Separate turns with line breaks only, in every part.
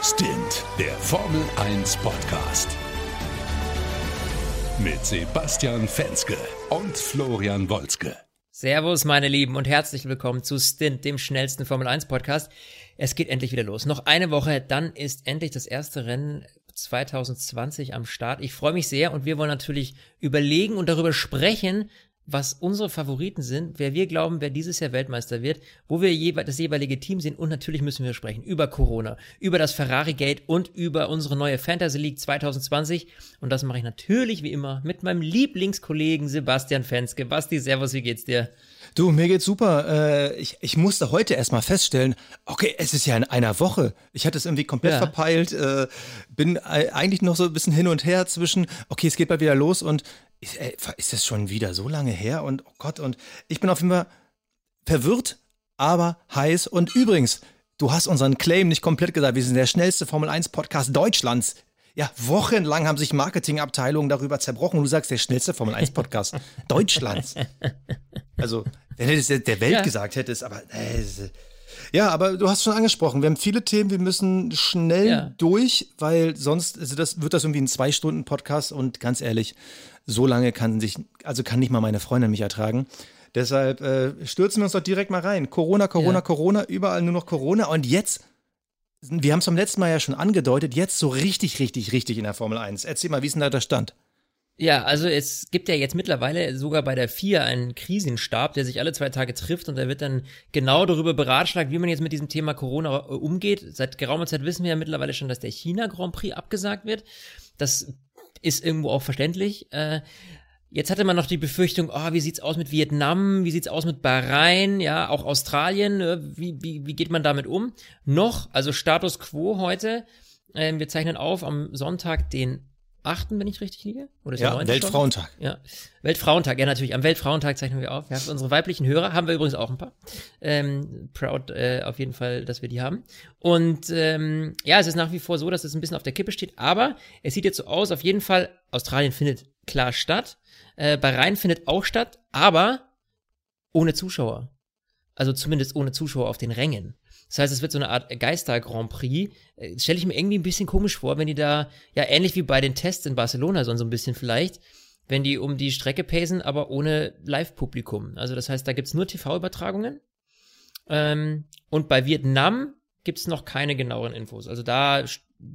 Stint, der Formel 1 Podcast. Mit Sebastian Fenske und Florian Wolzke.
Servus, meine Lieben, und herzlich willkommen zu Stint, dem schnellsten Formel 1 Podcast. Es geht endlich wieder los. Noch eine Woche, dann ist endlich das erste Rennen 2020 am Start. Ich freue mich sehr und wir wollen natürlich überlegen und darüber sprechen, was unsere Favoriten sind, wer wir glauben, wer dieses Jahr Weltmeister wird, wo wir jewe das jeweilige Team sehen und natürlich müssen wir sprechen über Corona, über das Ferrari Gate und über unsere neue Fantasy League 2020 und das mache ich natürlich wie immer mit meinem Lieblingskollegen Sebastian Fenske. Basti, servus, wie geht's dir?
Du, mir geht's super. Äh, ich, ich musste heute erstmal feststellen, okay, es ist ja in einer Woche. Ich hatte es irgendwie komplett ja. verpeilt, äh, bin eigentlich noch so ein bisschen hin und her zwischen, okay, es geht bald wieder los und ist, ey, ist das schon wieder so lange her? Und oh Gott, und ich bin auf jeden Fall verwirrt, aber heiß. Und übrigens, du hast unseren Claim nicht komplett gesagt. Wir sind der schnellste Formel 1 Podcast Deutschlands. Ja, wochenlang haben sich Marketingabteilungen darüber zerbrochen. Du sagst, der schnellste Formel 1 Podcast Deutschlands. Also, wenn du das der Welt ja. gesagt hättest, aber äh, ja, aber du hast schon angesprochen, wir haben viele Themen, wir müssen schnell ja. durch, weil sonst also das, wird das irgendwie ein Zwei-Stunden-Podcast und ganz ehrlich, so lange kann sich, also kann nicht mal meine Freundin mich ertragen. Deshalb äh, stürzen wir uns doch direkt mal rein. Corona, Corona, ja. Corona, überall nur noch Corona. Und jetzt, wir haben es beim letzten Mal ja schon angedeutet, jetzt so richtig, richtig, richtig in der Formel 1. Erzähl mal, wie ist denn da der Stand?
Ja, also es gibt ja jetzt mittlerweile sogar bei der FIA einen Krisenstab, der sich alle zwei Tage trifft und da wird dann genau darüber beratschlagt, wie man jetzt mit diesem Thema Corona äh, umgeht. Seit geraumer Zeit wissen wir ja mittlerweile schon, dass der China Grand Prix abgesagt wird. Das ist irgendwo auch verständlich. Äh, jetzt hatte man noch die Befürchtung, oh, wie sieht's aus mit Vietnam, wie sieht's aus mit Bahrain, ja, auch Australien, äh, wie, wie, wie geht man damit um? Noch, also Status quo heute, äh, wir zeichnen auf am Sonntag, den 8., wenn ich richtig liege?
Oder ist ja, Weltfrauentag.
Schon? Ja, Weltfrauentag, ja natürlich. Am Weltfrauentag zeichnen wir auf. Wir haben unsere weiblichen Hörer, haben wir übrigens auch ein paar. Ähm, proud äh, auf jeden Fall, dass wir die haben. Und ähm, ja, es ist nach wie vor so, dass es ein bisschen auf der Kippe steht, aber es sieht jetzt so aus, auf jeden Fall, Australien findet klar statt. Äh, Bahrain findet auch statt, aber ohne Zuschauer. Also zumindest ohne Zuschauer auf den Rängen. Das heißt, es wird so eine Art Geister-Grand Prix. Äh, Stelle ich mir irgendwie ein bisschen komisch vor, wenn die da, ja, ähnlich wie bei den Tests in Barcelona, so ein bisschen vielleicht, wenn die um die Strecke pacen, aber ohne Live-Publikum. Also das heißt, da gibt's nur TV-Übertragungen. Ähm, und bei Vietnam gibt's noch keine genaueren Infos. Also da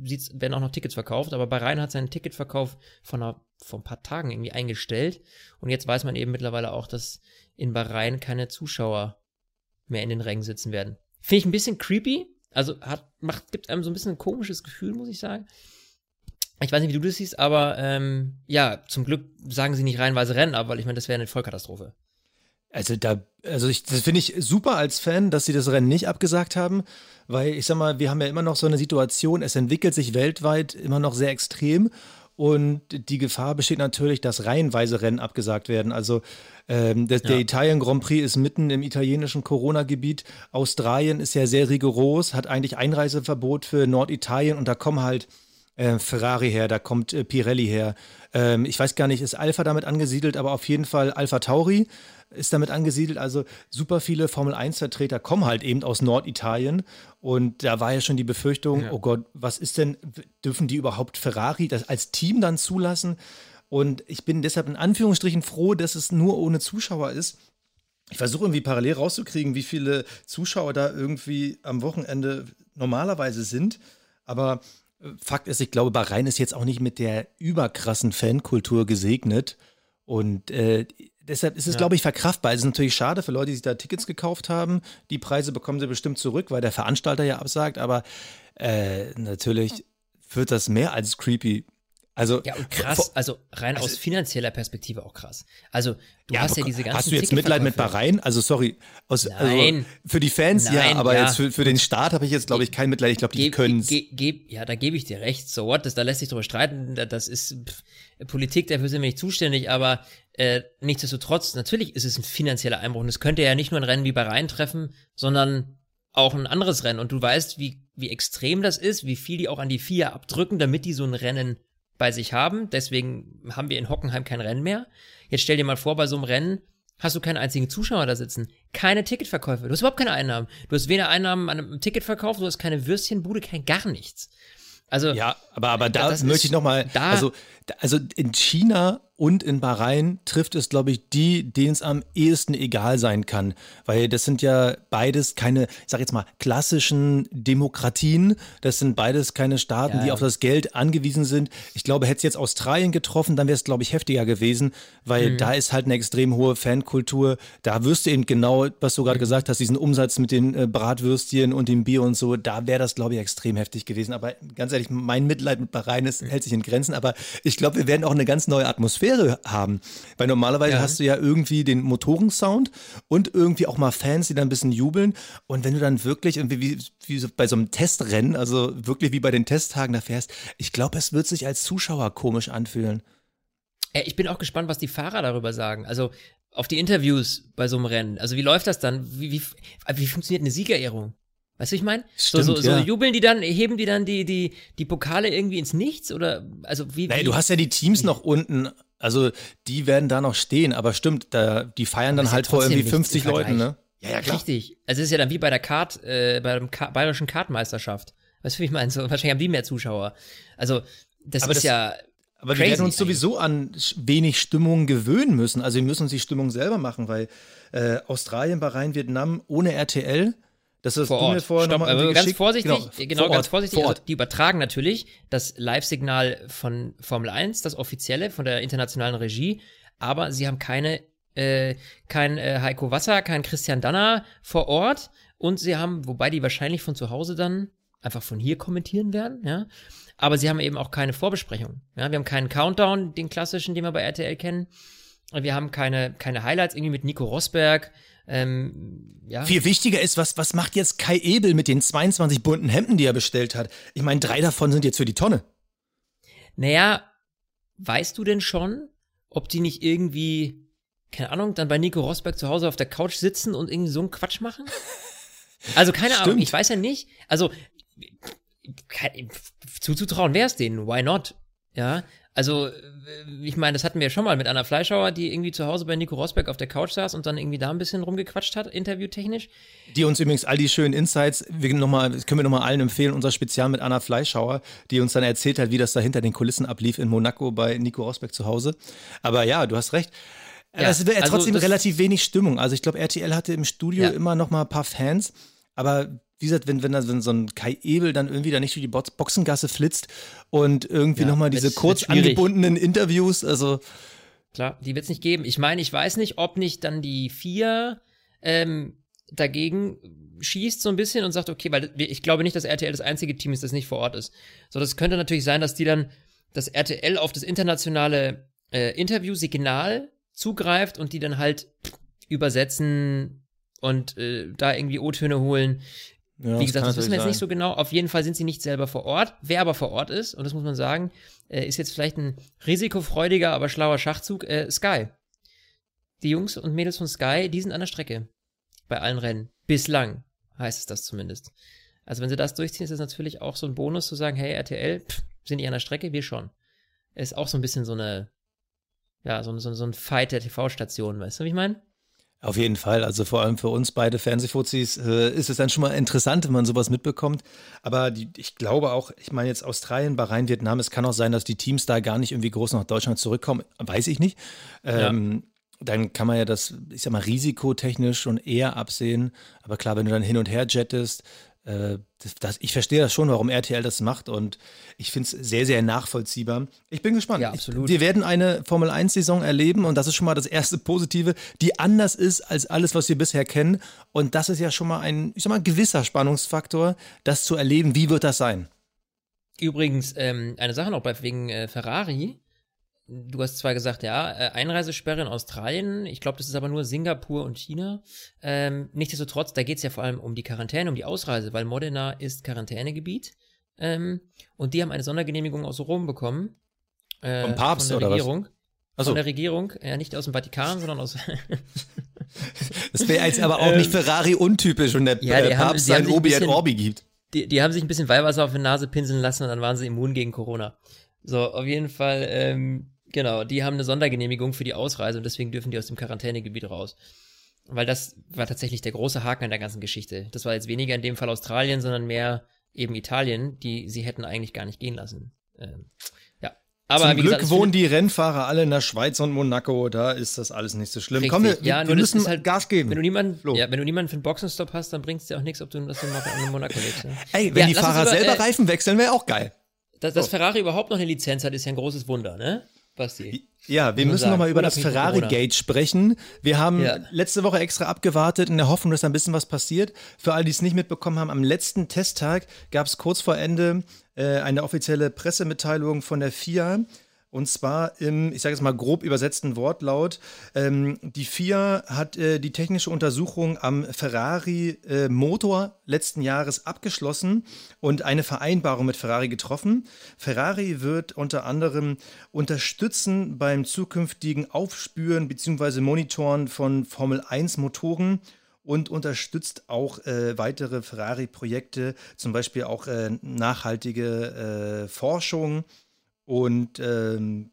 sieht's, werden auch noch Tickets verkauft, aber Bahrain hat seinen Ticketverkauf von einer, vor ein paar Tagen irgendwie eingestellt. Und jetzt weiß man eben mittlerweile auch, dass in Bahrain keine Zuschauer mehr in den Rängen sitzen werden. Finde ich ein bisschen creepy. Also hat, macht, gibt einem so ein bisschen ein komisches Gefühl, muss ich sagen. Ich weiß nicht, wie du das siehst, aber ähm, ja, zum Glück sagen sie nicht reihenweise Rennen ab, weil ich meine, das wäre eine Vollkatastrophe.
Also da, also ich, das finde ich super als Fan, dass sie das Rennen nicht abgesagt haben, weil ich sag mal, wir haben ja immer noch so eine Situation, es entwickelt sich weltweit immer noch sehr extrem und die Gefahr besteht natürlich, dass reihenweise Rennen abgesagt werden. Also ähm, der, ja. der Italien Grand Prix ist mitten im italienischen Corona-Gebiet. Australien ist ja sehr rigoros, hat eigentlich Einreiseverbot für Norditalien und da kommen halt äh, Ferrari her, da kommt äh, Pirelli her. Ähm, ich weiß gar nicht, ist Alpha damit angesiedelt, aber auf jeden Fall Alpha Tauri ist damit angesiedelt. Also super viele Formel-1-Vertreter kommen halt eben aus Norditalien. Und da war ja schon die Befürchtung, ja. oh Gott, was ist denn, dürfen die überhaupt Ferrari das als Team dann zulassen? Und ich bin deshalb in Anführungsstrichen froh, dass es nur ohne Zuschauer ist. Ich versuche irgendwie parallel rauszukriegen, wie viele Zuschauer da irgendwie am Wochenende normalerweise sind. Aber äh, Fakt ist, ich glaube, Bahrain ist jetzt auch nicht mit der überkrassen Fankultur gesegnet. Und äh, deshalb ist es, ja. glaube ich, verkraftbar. Es ist natürlich schade für Leute, die sich da Tickets gekauft haben. Die Preise bekommen sie bestimmt zurück, weil der Veranstalter ja absagt. Aber äh, natürlich wird das mehr als creepy. Also,
ja, und krass, also rein also, aus finanzieller Perspektive auch krass. Also, du ja, hast ja diese ganzen
Hast du jetzt Mitleid mit Bahrain? Also, sorry. Aus, also, Nein. Also, für die Fans Nein, ja, aber ja. jetzt für, für den Staat habe ich jetzt, glaube ich, kein Mitleid. Ich glaube, die können es. Ge,
ge, ja, da gebe ich dir recht. So what? Das, da lässt sich drüber streiten. Das ist pff, Politik, dafür sind wir nicht zuständig, aber äh, nichtsdestotrotz, natürlich ist es ein finanzieller Einbruch. Und es könnte ja nicht nur ein Rennen wie Bahrain treffen, sondern auch ein anderes Rennen. Und du weißt, wie, wie extrem das ist, wie viel die auch an die FIA abdrücken, damit die so ein Rennen bei sich haben. Deswegen haben wir in Hockenheim kein Rennen mehr. Jetzt stell dir mal vor, bei so einem Rennen hast du keinen einzigen Zuschauer da sitzen, keine Ticketverkäufe, du hast überhaupt keine Einnahmen. Du hast weder Einnahmen an einem Ticketverkauf, du hast keine Würstchenbude, kein gar nichts. Also
ja, aber aber da möchte ich noch mal,
da-
also also in China und in Bahrain trifft es, glaube ich, die, denen es am ehesten egal sein kann, weil das sind ja beides keine, ich sag jetzt mal klassischen Demokratien. Das sind beides keine Staaten,
Ja.
die auf das Geld angewiesen sind. Ich glaube, hätte es jetzt Australien getroffen, dann wäre es, glaube ich, heftiger gewesen, weil
Mhm.
da ist halt eine extrem hohe Fankultur. Da wirst du eben genau, was du gerade
Mhm.
gesagt hast, diesen Umsatz mit den äh, Bratwürstchen und dem Bier und so, da wäre das, glaube ich, extrem heftig gewesen. Aber ganz ehrlich, mein Mitleid mit Bahrain ist, hält sich in Grenzen. Aber ich glaube, wir werden auch eine ganz neue Atmosphäre haben. Weil normalerweise
Ja.
hast du ja irgendwie den Motorensound und irgendwie auch mal Fans, die dann ein bisschen jubeln. Und wenn du dann wirklich irgendwie wie, wie bei so einem Testrennen, also wirklich wie bei den Testtagen da fährst, ich glaube, es wird sich als Zuschauer komisch anfühlen.
Ich bin auch gespannt, was die Fahrer darüber sagen. Also auf die Interviews bei so einem Rennen. Also wie läuft das dann? Wie, wie, wie funktioniert eine Siegerehrung? Weißt du, ich meine? So, so, so
ja.
jubeln die dann, heben die dann die, die, die Pokale irgendwie ins Nichts? Oder also wie,
Naja,
wie
du hast ja die Teams noch unten, also die werden da noch stehen, aber stimmt, da, die feiern dann halt vor irgendwie
nichts im
50 Leuten, ne? Ja, ja, klar.
Richtig. Also es ist ja dann wie bei der Kart, äh, bei der Ka bayerischen Kartmeisterschaft. Weißt du, wie ich meine? So, wahrscheinlich haben die mehr Zuschauer. Also, das
Aber
ist
das-
ja.
Aber wir
Crazy
werden uns sowieso an wenig Stimmung gewöhnen müssen. Also wir müssen uns die Stimmung selber machen, weil äh, Australien, Bahrain, Vietnam ohne RTL, das ist
vor
du mir
Ort.
vorher
Stopp, aber
irgendwie
ganz
geschickt.
vorsichtig, genau,
vor
ganz
Ort,
vorsichtig.
vor
Also,
Ort.
die übertragen natürlich das Live-Signal von Formel 1, das offizielle von der internationalen Regie, aber sie haben keine, äh, kein äh, Heiko Wasser, kein Christian Danner vor Ort und sie haben, wobei die wahrscheinlich von zu Hause dann einfach von hier kommentieren werden, ja. Aber sie haben eben auch keine Vorbesprechung. Ja, wir haben keinen Countdown, den klassischen, den wir bei RTL kennen. Wir haben keine, keine Highlights irgendwie mit Nico Rosberg. Ähm, ja.
Viel wichtiger ist, was, was macht jetzt Kai Ebel mit den 22 bunten Hemden, die er bestellt hat? Ich meine, drei davon sind jetzt für die Tonne.
Naja, weißt du denn schon, ob die nicht irgendwie, keine Ahnung, dann bei Nico Rosberg zu Hause auf der Couch sitzen und irgendwie so einen Quatsch machen? Also keine Ahnung,
Stimmt.
ich weiß ja nicht. Also zuzutrauen wäre es denen, why not? Ja, also äh, ich meine, das hatten wir ja schon mal mit Anna Fleischhauer, die irgendwie zu Hause bei Nico Rosberg auf der Couch saß und dann irgendwie da ein bisschen rumgequatscht hat, interviewtechnisch.
Die uns übrigens all die schönen Insights, wir noch mal, können wir nochmal allen empfehlen, unser Spezial mit Anna Fleischhauer, die uns dann erzählt hat, wie das da hinter den Kulissen ablief in Monaco bei Nico Rosberg zu Hause. Aber ja, du hast recht.
Ja,
es wäre
also
trotzdem relativ wenig Stimmung. Also ich glaube, RTL hatte im Studio
Ja.
immer noch mal ein paar Fans, aber wie gesagt, wenn, wenn, wenn so ein Kai Ebel dann irgendwie da nicht durch die Box Boxengasse flitzt und irgendwie
Ja,
noch mal diese kurz angebundenen Interviews, also
Klar, die wird es nicht geben. Ich meine, ich weiß nicht, ob nicht dann die vier ähm, dagegen schießt so ein bisschen und sagt, okay, weil ich glaube nicht, dass RTL das einzige Team ist, das nicht vor Ort ist. So, das könnte natürlich sein, dass die dann das RTL auf das internationale äh, Interviewsignal zugreift und die dann halt übersetzen und äh, da irgendwie O-Töne holen.
Ja,
Wie gesagt,
kann
das wissen wir jetzt nicht so genau. Auf jeden Fall sind sie nicht selber vor Ort. Wer aber vor Ort ist, und das muss man sagen, äh, ist jetzt vielleicht ein risikofreudiger, aber schlauer Schachzug, äh, Sky. Die Jungs und Mädels von Sky, die sind an der Strecke. Bei allen Rennen. Bislang heißt es das zumindest. Also wenn sie das durchziehen, ist das natürlich auch so ein Bonus zu sagen, hey, RTL, pff, sind die an der Strecke? Wir schon. Ist auch so ein bisschen so eine, ja, so, so, so ein Fight der TV-Station, weißt du, wie ich meine?
Auf jeden Fall. Also vor allem für uns beide Fernsehfuzis äh, ist es dann schon mal interessant, wenn man sowas mitbekommt. Aber die, ich glaube auch, ich meine jetzt Australien, Bahrain, Vietnam, es kann auch sein, dass die Teams da gar nicht irgendwie groß nach Deutschland zurückkommen. Weiß ich nicht. Ähm, Dann kann man ja das, ich sag mal, risikotechnisch schon eher absehen. Aber klar, wenn du dann hin und her jettest, das, das, ich verstehe das schon, warum RTL das macht und ich finde es sehr, sehr nachvollziehbar. Ich bin gespannt.
Ja, absolut.
Ich, wir werden eine Formel 1-Saison erleben und das ist schon mal das erste Positive, die anders ist als alles, was wir bisher kennen. Und das ist ja schon mal ein, ich sag mal, gewisser Spannungsfaktor, das zu erleben. Wie wird das sein?
Übrigens, ähm, eine Sache noch bei wegen äh, Ferrari. Du hast zwar gesagt, ja, äh, Einreisesperre in Australien, ich glaube, das ist aber nur Singapur und China. Ähm, nichtsdestotrotz, da geht es ja vor allem um die Quarantäne, um die Ausreise, weil Modena ist Quarantänegebiet. Ähm, und die haben eine Sondergenehmigung aus Rom bekommen. Äh,
Vom Papst
von der
oder was?
Regierung.
Achso,
Von der Regierung, ja, nicht aus dem Vatikan, sondern aus.
das wäre jetzt aber auch nicht Ferrari untypisch und der
Ähm, Ja,
äh, Papst
haben
sein Obi et Orbi gibt.
die, die haben sich ein bisschen Weihwasser auf die Nase pinseln lassen und dann waren sie immun gegen Corona. So, auf jeden Fall, ähm, Genau, die haben eine Sondergenehmigung für die Ausreise und deswegen dürfen die aus dem Quarantänegebiet raus. Weil das war tatsächlich der große Haken an der ganzen Geschichte. Das war jetzt weniger in dem Fall Australien, sondern mehr eben Italien, die sie hätten eigentlich gar nicht gehen lassen. Ähm, ja. Aber
Zum
wie
Glück
gesagt, es
wohnen die Rennfahrer alle in der Schweiz und Monaco, da ist das alles nicht so schlimm.
Richtig.
Komm, wir,
Ja,
wir
das
müssen
halt-
Gas geben.
Wenn du niemanden,
Flo.
ja, wenn du niemanden für einen Boxenstopp hast, dann bringt es dir auch nichts, ob du, noch in Monaco lebst. Ne?
Ey, wenn
Ja,
die Fahrer
über,
selber
äh,
Reifen wechseln, wäre auch geil.
Dass, dass Ferrari überhaupt noch eine Lizenz hat, ist ja ein großes Wunder, ne? Basti.
Ja, wir müssen nochmal über das Ferrari-Gate sprechen. Wir haben
Ja.
letzte Woche extra abgewartet in der Hoffnung, dass da ein bisschen was passiert. Für alle, die es nicht mitbekommen haben, am letzten Testtag gab es kurz vor Ende äh, eine offizielle Pressemitteilung von der FIA. Und zwar im, ich sage jetzt mal grob übersetzten Wortlaut, ähm, die FIA hat äh, die technische Untersuchung am Ferrari-Motor letzten Jahres abgeschlossen und eine Vereinbarung mit Ferrari getroffen. Ferrari wird unter anderem unterstützen beim zukünftigen Aufspüren bzw. Monitoren von Formel-1-Motoren und unterstützt auch äh, weitere Ferrari-Projekte, zum Beispiel auch äh, nachhaltige äh, Forschung und ähm,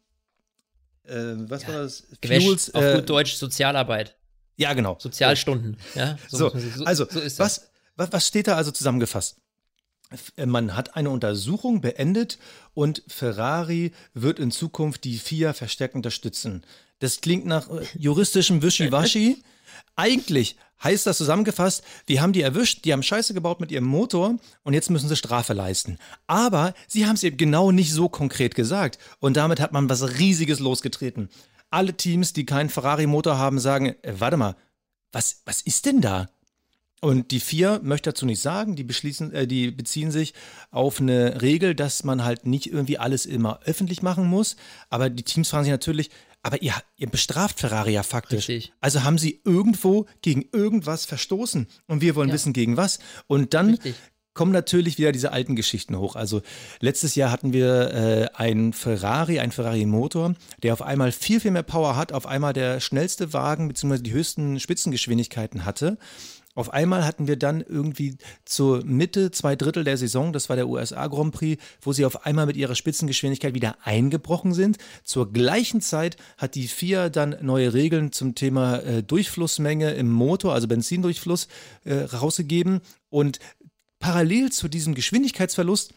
äh, was war das?
Gewäsch, auf
äh,
gut Deutsch Sozialarbeit,
ja, genau.
Sozialstunden. Ja,
So,
man sich-
also,
so
was, was, was steht da also zusammengefasst? Äh, Man hat eine Untersuchung beendet und Ferrari wird in Zukunft die FIA verstärkt unterstützen. Das klingt nach äh, juristischem Wischiwaschi. Eigentlich heißt das zusammengefasst, wir haben die erwischt, die haben Scheiße gebaut mit ihrem Motor und jetzt müssen sie Strafe leisten. Aber sie haben es eben genau nicht so konkret gesagt und damit hat man was Riesiges losgetreten. Alle Teams, die keinen Ferrari-Motor haben, sagen, äh, warte mal, was, was ist denn da? Und die vier möchte dazu nicht sagen, die, beschließen, äh, die beziehen sich auf eine Regel, dass man halt nicht irgendwie alles immer öffentlich machen muss. Aber die Teams fragen sich natürlich, aber ihr, ihr bestraft Ferrari ja faktisch.
Richtig.
Also haben sie irgendwo gegen irgendwas verstoßen. Und wir wollen
Ja.
wissen, gegen was. Und dann
Richtig.
kommen natürlich wieder diese alten Geschichten hoch. Also letztes Jahr hatten wir äh, einen Ferrari, einen Ferrari-Motor, der auf einmal viel, viel mehr Power hat, auf einmal der schnellste Wagen bzw. die höchsten Spitzengeschwindigkeiten hatte. Auf einmal hatten wir dann irgendwie zur Mitte, zwei Drittel der Saison, das war der USA Grand Prix, wo sie auf einmal mit ihrer Spitzengeschwindigkeit wieder eingebrochen sind. Zur gleichen Zeit hat die FIA dann neue Regeln zum Thema äh, Durchflussmenge im Motor, also Benzindurchfluss, äh, rausgegeben. Und parallel zu diesem Geschwindigkeitsverlust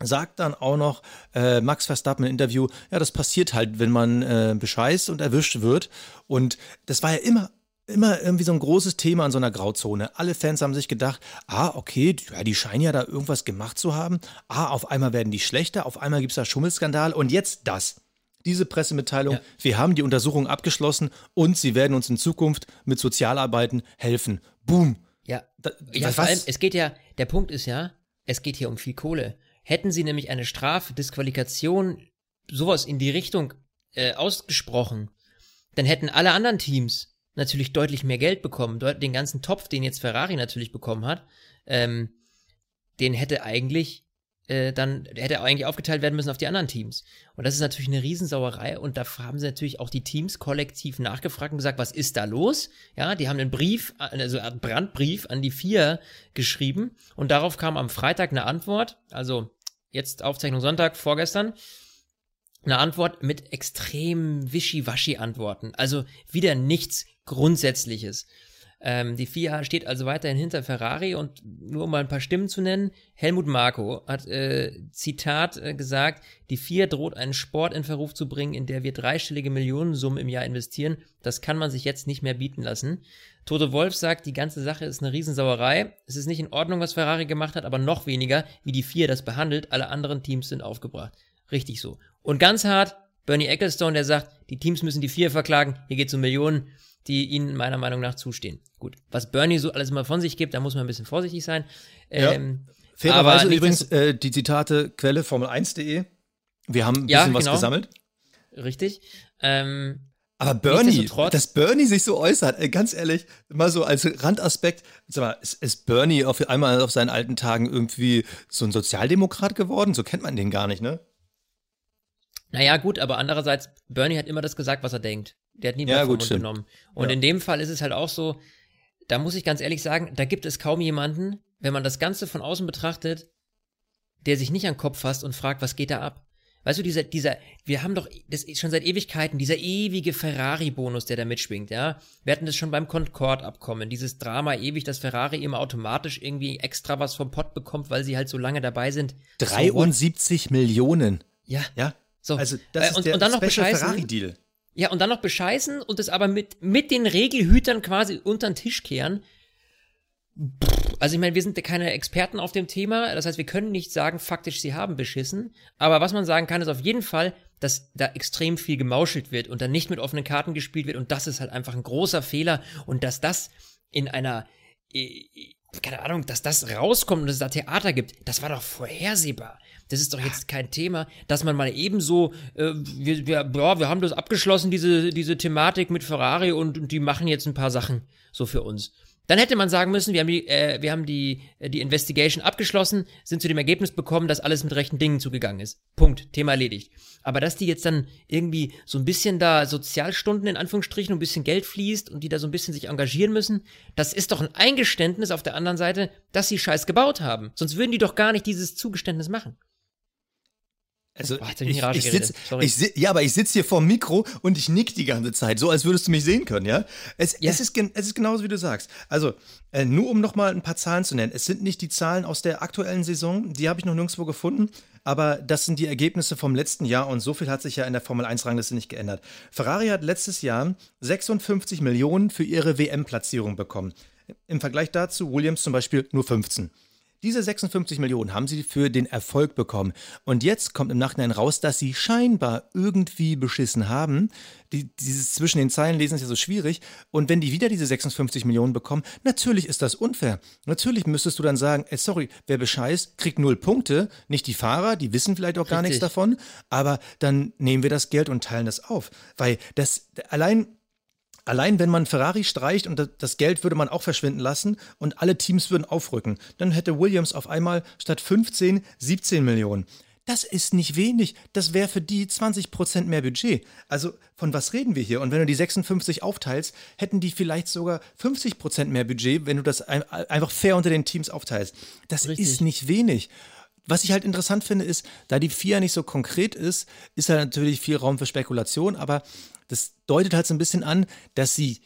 sagt dann auch noch äh, Max Verstappen im Interview, ja, das passiert halt, wenn man äh, bescheißt und erwischt wird. Und das war ja immer immer irgendwie so ein großes Thema in so einer Grauzone. Alle Fans haben sich gedacht, ah, okay, ja, die scheinen ja da irgendwas gemacht zu haben. Ah, auf einmal werden die schlechter, auf einmal gibt es da Schummelskandal und jetzt das. Diese Pressemitteilung,
Ja.
wir haben die Untersuchung abgeschlossen und sie werden uns in Zukunft mit Sozialarbeiten helfen. Boom.
Ja,
Da,
ja
was?
vor allem, es geht ja, der Punkt ist ja, es geht hier um viel Kohle. Hätten sie nämlich eine Strafe, Disqualifikation, sowas in die Richtung äh, ausgesprochen, dann hätten alle anderen Teams natürlich deutlich mehr Geld bekommen. Den ganzen Topf, den jetzt Ferrari natürlich bekommen hat, ähm, den hätte eigentlich äh, dann hätte eigentlich aufgeteilt werden müssen auf die anderen Teams. Und das ist natürlich eine Riesensauerei und da haben sie natürlich auch die Teams kollektiv nachgefragt und gesagt, was ist da los? Ja, die haben einen Brief, also einen Brandbrief an die vier geschrieben und darauf kam am Freitag eine Antwort, also jetzt Aufzeichnung Sonntag, vorgestern, eine Antwort mit extrem wischiwaschi-Antworten. Also wieder nichts Grundsätzliches. Ähm, die FIA steht also weiterhin hinter Ferrari und nur um mal ein paar Stimmen zu nennen, Helmut Marko hat äh, Zitat äh, gesagt, die FIA droht einen Sport in Verruf zu bringen, in der wir dreistellige Millionensummen im Jahr investieren. Das kann man sich jetzt nicht mehr bieten lassen. Toto Wolf sagt, die ganze Sache ist eine Riesensauerei. Es ist nicht in Ordnung, was Ferrari gemacht hat, aber noch weniger, wie die FIA das behandelt. Alle anderen Teams sind aufgebracht. Richtig so. Und ganz hart, Bernie Ecclestone, der sagt, die Teams müssen die FIA verklagen. Hier geht es um Millionen, die ihnen meiner Meinung nach zustehen. Gut, was Bernie so alles mal von sich gibt, da muss man ein bisschen vorsichtig sein.
Ja.
Ähm,
Fairerweise übrigens äh, die Zitate Quelle Formel1.de. Wir haben ein
Ja,
bisschen was
genau.
gesammelt.
Richtig. Ähm,
Aber Bernie, dass Bernie sich so äußert, ey, ganz ehrlich, mal so als Randaspekt, sag mal, ist, ist Bernie auf einmal auf seinen alten Tagen irgendwie so ein Sozialdemokrat geworden? So kennt man den gar nicht, ne?
Naja, gut, aber andererseits, Bernie hat immer das gesagt, was er denkt. Der hat nie
Ja, gut,
genommen. Und
Ja.
in dem Fall ist es halt auch so, da muss ich ganz ehrlich sagen, da gibt es kaum jemanden, wenn man das Ganze von außen betrachtet, der sich nicht an den Kopf fasst und fragt, was geht da ab? Weißt du, dieser, dieser, wir haben doch, das ist schon seit Ewigkeiten, dieser ewige Ferrari-Bonus, der da mitschwingt, ja. Wir hatten das schon beim Concorde-Abkommen, dieses Drama ewig, dass Ferrari immer automatisch irgendwie extra was vom Pott bekommt, weil sie halt so lange dabei sind.
73 so Millionen.
Ja.
Ja.
So.
Also, das
Äh, und,
ist der
und dann noch
Special
bescheißen.
Ferrari-Deal.
Ja, und dann noch bescheißen und das aber mit, mit den Regelhütern quasi unter den Tisch kehren. Also ich meine, wir sind keine Experten auf dem Thema, das heißt, wir können nicht sagen, faktisch, sie haben beschissen. Aber was man sagen kann, ist auf jeden Fall, dass da extrem viel gemauschelt wird und dann nicht mit offenen Karten gespielt wird und das ist halt einfach ein großer Fehler und dass das in einer, äh, keine Ahnung, dass das rauskommt und es da Theater gibt, das war doch vorhersehbar. Das ist doch jetzt kein Thema, dass man mal ebenso, äh, wir, wir, ja, wir haben das abgeschlossen, diese, diese Thematik mit Ferrari und, und die machen jetzt ein paar Sachen so für uns. Dann hätte man sagen müssen, wir haben die, äh, wir haben die, äh, die Investigation abgeschlossen, sind zu dem Ergebnis bekommen, dass alles mit rechten Dingen zugegangen ist. Punkt. Thema erledigt. Aber dass die jetzt dann irgendwie so ein bisschen da Sozialstunden in Anführungsstrichen ein bisschen Geld fließt und die da so ein bisschen sich engagieren müssen, das ist doch ein Eingeständnis auf der anderen Seite, dass sie Scheiß gebaut haben. Sonst würden die doch gar nicht dieses Zugeständnis machen.
Also
Boah, ich
ich, ich sitz, ich si ja, aber ich sitze hier vorm Mikro und ich nick die ganze Zeit, so als würdest du mich sehen können, ja? Es,
Ja.
es, ist, es ist genauso, wie du sagst. Also, äh, nur um nochmal ein paar Zahlen zu nennen. Es sind nicht die Zahlen aus der aktuellen Saison, die habe ich noch nirgendwo gefunden, aber das sind die Ergebnisse vom letzten Jahr und so viel hat sich ja in der Formel 1-Rangliste nicht geändert. Ferrari hat letztes Jahr 56 Millionen für ihre WM-Platzierung bekommen. Im Vergleich dazu Williams zum Beispiel nur 15. Diese 56 Millionen haben sie für den Erfolg bekommen. Und jetzt kommt im Nachhinein raus, dass sie scheinbar irgendwie beschissen haben. Die, dieses zwischen den Zeilen lesen ist ja so schwierig. Und wenn die wieder diese 56 Millionen bekommen, natürlich ist das unfair. Natürlich müsstest du dann sagen, ey, sorry, wer bescheißt, kriegt null Punkte. Nicht die Fahrer, die wissen vielleicht auch gar
Richtig.
nichts davon. Aber dann nehmen wir das Geld und teilen das auf. Weil das allein Allein wenn man Ferrari streicht und das- Geld würde man auch verschwinden lassen und alle Teams würden aufrücken, dann hätte Williams auf einmal statt 15 17 Millionen. Das ist nicht wenig. Das wäre für die 20% mehr Budget. Also von was reden wir hier? Und wenn du die 56 aufteilst, hätten die vielleicht sogar 50% mehr Budget, wenn du das ein, einfach fair unter den Teams aufteilst. Das
Richtig.
ist nicht wenig. Was ich halt interessant finde, ist, da die FIA nicht so konkret ist, ist da natürlich viel Raum für Spekulation, aber das deutet halt so ein bisschen an, dass sie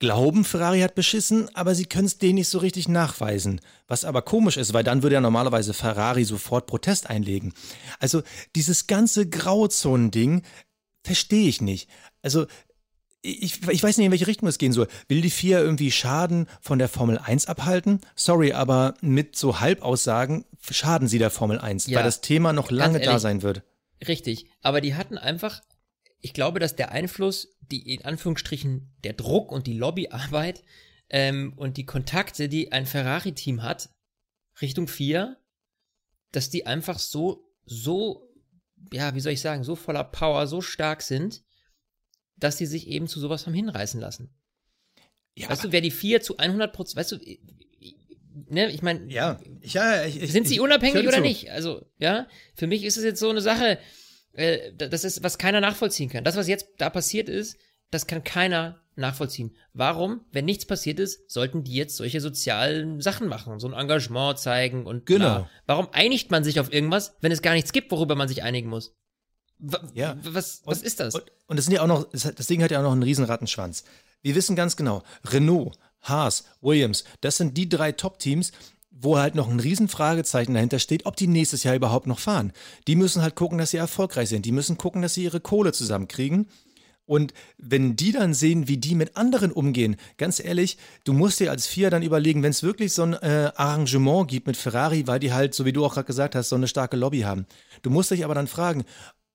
glauben, Ferrari hat beschissen, aber sie können es denen nicht so richtig nachweisen. Was aber komisch ist, weil dann würde ja normalerweise Ferrari sofort Protest einlegen. Also dieses ganze Grauzonending verstehe ich nicht. Also ich, ich weiß nicht, in welche Richtung es gehen soll. Will die FIA irgendwie Schaden von der Formel 1 abhalten? Sorry, aber mit so Halbaussagen schaden sie der Formel 1,
Ja,
weil das Thema noch lange da
ehrlich.
sein wird.
Richtig. Aber die hatten einfach, ich glaube, dass der Einfluss, die in Anführungsstrichen der Druck und die Lobbyarbeit ähm, und die Kontakte, die ein Ferrari-Team hat, Richtung 4, dass die einfach so, so, ja, wie soll ich sagen, so voller Power, so stark sind, dass die sich eben zu sowas haben hinreißen lassen.
Ja,
Weißt du, wer die 4 zu 100 Prozent, weißt du, ne, ich meine,
ja, ja ich, ich,
sind sie unabhängig oder
zu.
nicht? Also, ja, für mich ist es jetzt so eine Sache, äh, das ist, was keiner nachvollziehen kann. Das, was jetzt da passiert ist, das kann keiner nachvollziehen. Warum, wenn nichts passiert ist, sollten die jetzt solche sozialen Sachen machen, so ein Engagement zeigen und
Genau.
bla. Warum einigt man sich auf irgendwas, wenn es gar nichts gibt, worüber man sich einigen muss? W
Ja.
Was, was ist das?
Und, und das sind ja auch noch, das Ding hat ja auch noch einen riesen Rattenschwanz. Wir wissen ganz genau, Renault, Haas, Williams, das sind die drei Top-Teams, wo halt noch ein riesen Fragezeichen dahinter steht, ob die nächstes Jahr überhaupt noch fahren. Die müssen halt gucken, dass sie erfolgreich sind. Die müssen gucken, dass sie ihre Kohle zusammenkriegen. Und wenn die dann sehen, wie die mit anderen umgehen, ganz ehrlich, du musst dir als Vier dann überlegen, wenn es wirklich so ein äh, Arrangement gibt mit Ferrari, weil die halt, so wie du auch gerade gesagt hast, so eine starke Lobby haben. Du musst dich aber dann fragen,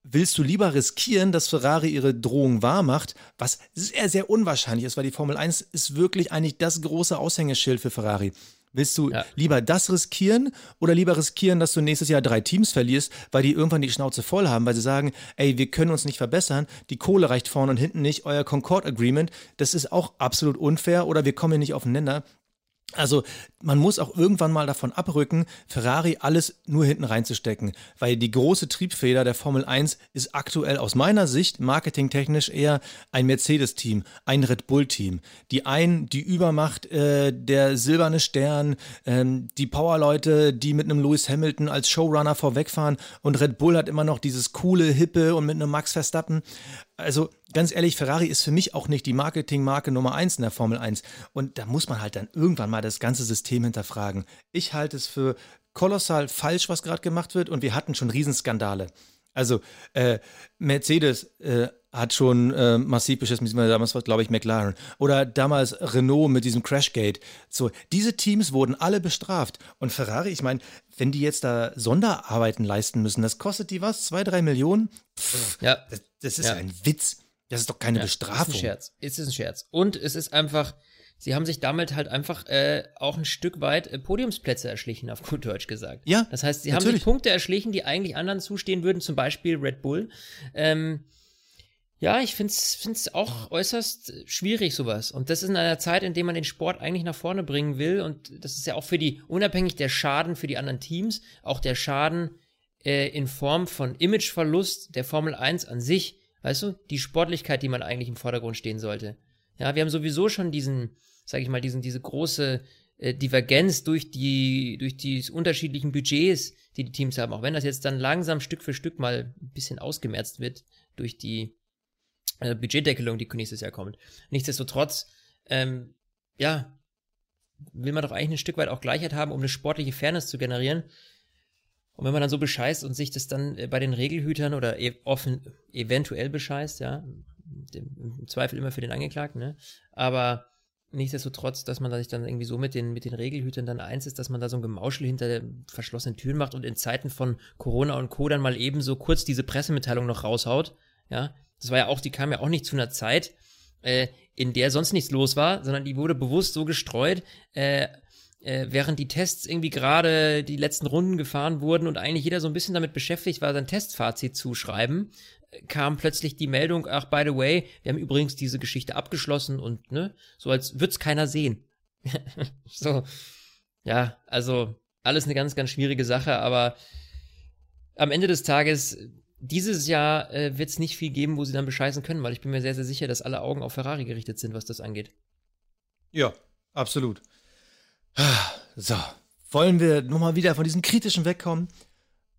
willst du lieber riskieren, dass Ferrari ihre Drohung wahrmacht, was sehr, sehr unwahrscheinlich ist, weil die Formel 1 ist wirklich eigentlich das große Aushängeschild für Ferrari. Willst du
Ja.
lieber das riskieren oder lieber riskieren, dass du nächstes Jahr drei Teams verlierst, weil die irgendwann die Schnauze voll haben, weil sie sagen, ey, wir können uns nicht verbessern, die Kohle reicht vorne und hinten nicht, euer Concord Agreement, das ist auch absolut unfair oder wir kommen hier nicht aufeinander. Also man muss auch irgendwann mal davon abrücken, Ferrari alles nur hinten reinzustecken, weil die große Triebfeder der Formel 1 ist aktuell aus meiner Sicht marketingtechnisch eher ein Mercedes-Team, ein Red Bull-Team. Die einen, die Übermacht, äh, der silberne Stern, ähm, die Powerleute, die mit einem Lewis Hamilton als Showrunner vorwegfahren und Red Bull hat immer noch dieses coole, hippe und mit einem Max Verstappen. Also ganz ehrlich, Ferrari ist für mich auch nicht die Marketingmarke Nummer 1 in der Formel 1 und da muss man halt dann irgendwann mal das ganze System hinterfragen. Ich halte es für kolossal falsch, was gerade gemacht wird und wir hatten schon Riesenskandale. Also äh, Mercedes äh, hat schon äh, massiv beschissen, damals war glaube ich McLaren oder damals Renault mit diesem Crashgate. So, diese Teams wurden alle bestraft und Ferrari, ich meine, wenn die jetzt da Sonderarbeiten leisten müssen, das kostet die was? Zwei, drei Millionen? Pff, ja. Das, das ist ja. ein Witz. Das ist doch keine ja, Bestrafung.
Ist ein Scherz. Es ist ein Scherz. Und es ist einfach, sie haben sich damit halt einfach äh, auch ein Stück weit äh, Podiumsplätze erschlichen, auf gut Deutsch gesagt.
Ja.
Das heißt, sie natürlich. haben sich Punkte erschlichen, die eigentlich anderen zustehen würden, zum Beispiel Red Bull. Ähm, ja, ich finde es auch äußerst schwierig, sowas. Und das ist in einer Zeit, in der man den Sport eigentlich nach vorne bringen will. Und das ist ja auch für die, unabhängig der Schaden für die anderen Teams, auch der Schaden äh, in Form von Imageverlust der Formel 1 an sich. Weißt du, die Sportlichkeit, die man eigentlich im Vordergrund stehen sollte. Ja, wir haben sowieso schon diesen, sage ich mal, diesen, diese große äh, Divergenz durch die, durch die unterschiedlichen Budgets, die die Teams haben. Auch wenn das jetzt dann langsam Stück für Stück mal ein bisschen ausgemerzt wird durch die äh, Budgetdeckelung, die nächstes Jahr kommt. Nichtsdestotrotz, ähm, ja, will man doch eigentlich ein Stück weit auch Gleichheit haben, um eine sportliche Fairness zu generieren. Und wenn man dann so bescheißt und sich das dann äh, bei den Regelhütern oder e offen, eventuell bescheißt, ja, im Zweifel immer für den Angeklagten, ne? Aber nichtsdestotrotz, dass man sich dann irgendwie so mit den, mit den Regelhütern dann eins ist, dass man da so ein Gemauschel hinter verschlossenen Türen macht und in Zeiten von Corona und Co. dann mal eben so kurz diese Pressemitteilung noch raushaut. Ja, das war ja auch, die kam ja auch nicht zu einer Zeit, äh, in der sonst nichts los war, sondern die wurde bewusst so gestreut, äh, äh, während die Tests irgendwie gerade die letzten Runden gefahren wurden und eigentlich jeder so ein bisschen damit beschäftigt war, sein Testfazit zu schreiben, kam plötzlich die Meldung, ach, by the way, wir haben übrigens diese Geschichte abgeschlossen und, ne, so als würde es keiner sehen. so, ja, also alles eine ganz, ganz schwierige Sache, aber am Ende des Tages, dieses Jahr äh, wird es nicht viel geben, wo sie dann bescheißen können, weil ich bin mir sehr, sehr sicher, dass alle Augen auf Ferrari gerichtet sind, was das angeht.
Ja, absolut. So, wollen wir nochmal wieder von diesem Kritischen wegkommen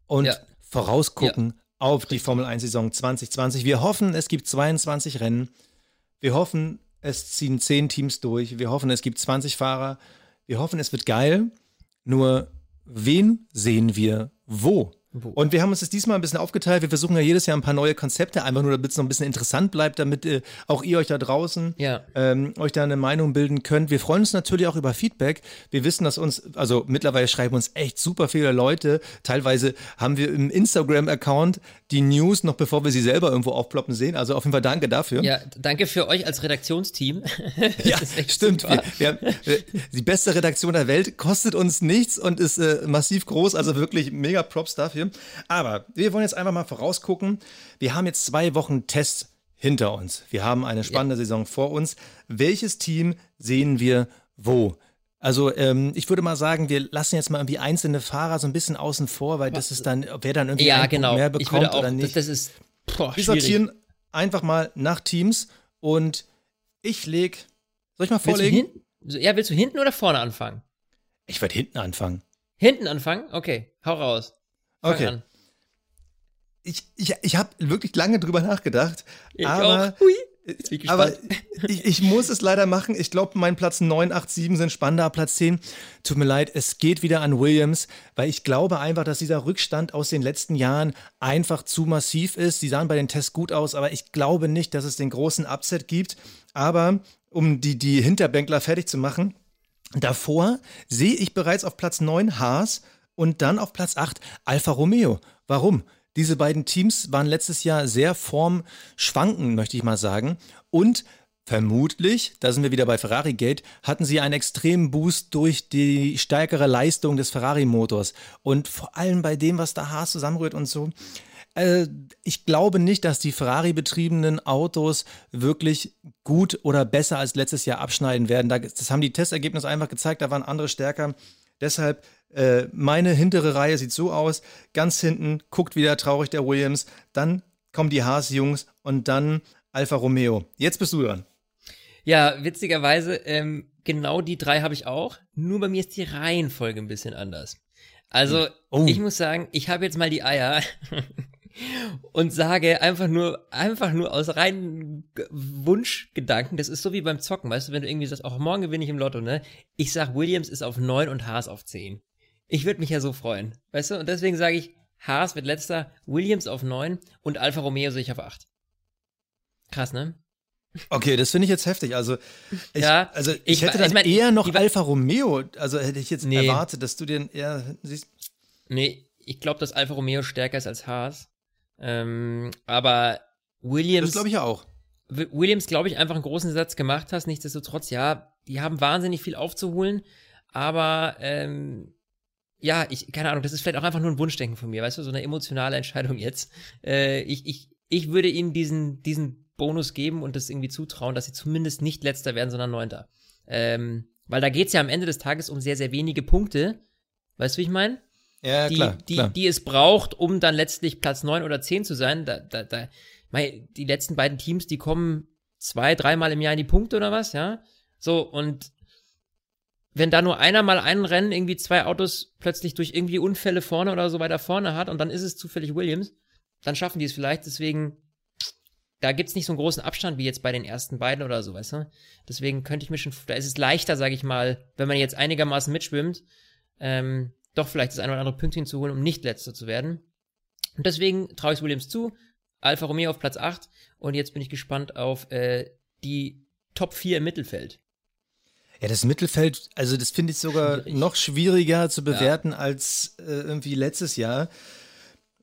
und ja. vorausgucken ja auf die Formel 1 Saison 2020. Wir hoffen, es gibt 22 Rennen. Wir hoffen, es ziehen 10 Teams durch. Wir hoffen, es gibt 20 Fahrer. Wir hoffen, es wird geil. Nur wen sehen wir wo? Und wir haben uns das diesmal ein bisschen aufgeteilt. Wir versuchen ja jedes Jahr ein paar neue Konzepte, einfach nur, damit es noch ein bisschen interessant bleibt, damit äh, auch ihr euch da draußen
ja.
ähm, euch da eine Meinung bilden könnt. Wir freuen uns natürlich auch über Feedback. Wir wissen, dass uns, also mittlerweile schreiben uns echt super viele Leute. Teilweise haben wir im Instagram-Account die News noch bevor wir sie selber irgendwo aufploppen sehen. Also auf jeden Fall danke dafür.
Ja, danke für euch als Redaktionsteam.
ja, stimmt. Wir, wir haben, äh, die beste Redaktion der Welt kostet uns nichts und ist äh, massiv groß. Also wirklich mega Props dafür dafür. Aber wir wollen jetzt einfach mal vorausgucken. Wir haben jetzt zwei Wochen Tests hinter uns. Wir haben eine spannende ja. Saison vor uns. Welches Team sehen wir wo? Also ähm, ich würde mal sagen, wir lassen jetzt mal irgendwie einzelne Fahrer so ein bisschen außen vor, weil das ist dann, wer dann irgendwie
ja, genau.
mehr bekommt
auch,
oder nicht.
Das, das ist
boah, Wir sortieren einfach mal nach Teams und ich leg, soll ich mal vorlegen?
Willst ja, willst du hinten oder vorne anfangen?
Ich werde hinten anfangen.
Hinten anfangen? Okay, hau raus.
Fang okay. An. Ich, ich, ich habe wirklich lange drüber nachgedacht. Ich aber, auch. Hui. Ich aber ich, ich, muss es leider machen. Ich glaube, mein Platz 9, 8, 7 sind spannender. Platz 10, tut mir leid, es geht wieder an Williams, weil ich glaube einfach, dass dieser Rückstand aus den letzten Jahren einfach zu massiv ist. Sie sahen bei den Tests gut aus, aber ich glaube nicht, dass es den großen Upset gibt. Aber um die, die Hinterbänkler fertig zu machen, davor sehe ich bereits auf Platz 9 Haas und dann auf Platz 8 Alfa Romeo. Warum? Diese beiden Teams waren letztes Jahr sehr formschwankend, möchte ich mal sagen. Und vermutlich, da sind wir wieder bei Ferrari Gate, hatten sie einen extremen Boost durch die stärkere Leistung des Ferrari-Motors. Und vor allem bei dem, was da Haas zusammenrührt und so. äh, ich glaube nicht, dass die Ferrari-betriebenen Autos wirklich gut oder besser als letztes Jahr abschneiden werden. das haben die Testergebnisse einfach gezeigt, da waren andere stärker. Deshalb, äh, meine hintere Reihe sieht so aus. Ganz hinten guckt wieder traurig der Williams. Dann kommen die Haas-Jungs und dann Alfa Romeo. Jetzt bist du dran.
Ja, witzigerweise, ähm, genau die drei habe ich auch. Nur bei mir ist die Reihenfolge ein bisschen anders. Also, oh. ich muss sagen, ich habe jetzt mal die Eier und sage einfach nur, einfach nur aus reinen Wunschgedanken, das ist so wie beim Zocken, weißt du, wenn du irgendwie sagst, auch morgen gewinne ich im Lotto, ne? Ich sag, Williams ist auf neun und Haas auf zehn. Ich würde mich ja so freuen, weißt du? Und deswegen sage ich, Haas wird letzter, Williams auf neun und Alfa Romeo sehe ich auf acht. Krass, ne?
Okay, das finde ich jetzt heftig. Also ich, ja, also ich, ich hätte dann ich mein, eher noch Alfa Romeo, also hätte ich jetzt nee. erwartet, dass du den eher siehst.
Nee, ich glaube, dass Alfa Romeo stärker ist als Haas. Ähm, aber Williams.
Das glaube ich ja auch.
Williams, glaube ich, einfach einen großen Satz gemacht hast. Nichtsdestotrotz, ja, die haben wahnsinnig viel aufzuholen. Aber ähm, ja, ich, keine Ahnung, das ist vielleicht auch einfach nur ein Wunschdenken von mir, weißt du, so eine emotionale Entscheidung jetzt. Äh, ich, ich, ich würde ihnen diesen, diesen Bonus geben und das irgendwie zutrauen, dass sie zumindest nicht letzter werden, sondern neunter. Ähm, weil da geht's ja am Ende des Tages um sehr, sehr wenige Punkte. Weißt du, wie ich meine?
Ja,
die,
klar,
die,
klar.
die es braucht, um dann letztlich Platz neun oder zehn zu sein. Da, da, da, mei, die letzten beiden Teams, die kommen zwei, dreimal im Jahr in die Punkte oder was, ja? So, und wenn da nur einer mal einen Rennen irgendwie zwei Autos plötzlich durch irgendwie Unfälle vorne oder so weiter vorne hat und dann ist es zufällig Williams, dann schaffen die es vielleicht. Deswegen, da gibt's nicht so einen großen Abstand wie jetzt bei den ersten beiden oder so, weißt du? Deswegen könnte ich mir schon, da ist es leichter, sag ich mal, wenn man jetzt einigermaßen mitschwimmt, ähm, doch vielleicht das eine oder andere Pünktchen zu holen, um nicht letzter zu werden. Und deswegen traue ich Williams zu. Alfa Romeo auf Platz 8 und jetzt bin ich gespannt auf äh, die Top 4 im Mittelfeld.
Ja, das Mittelfeld, also das finde ich sogar Schwierig. noch schwieriger zu bewerten ja. als äh, irgendwie letztes Jahr.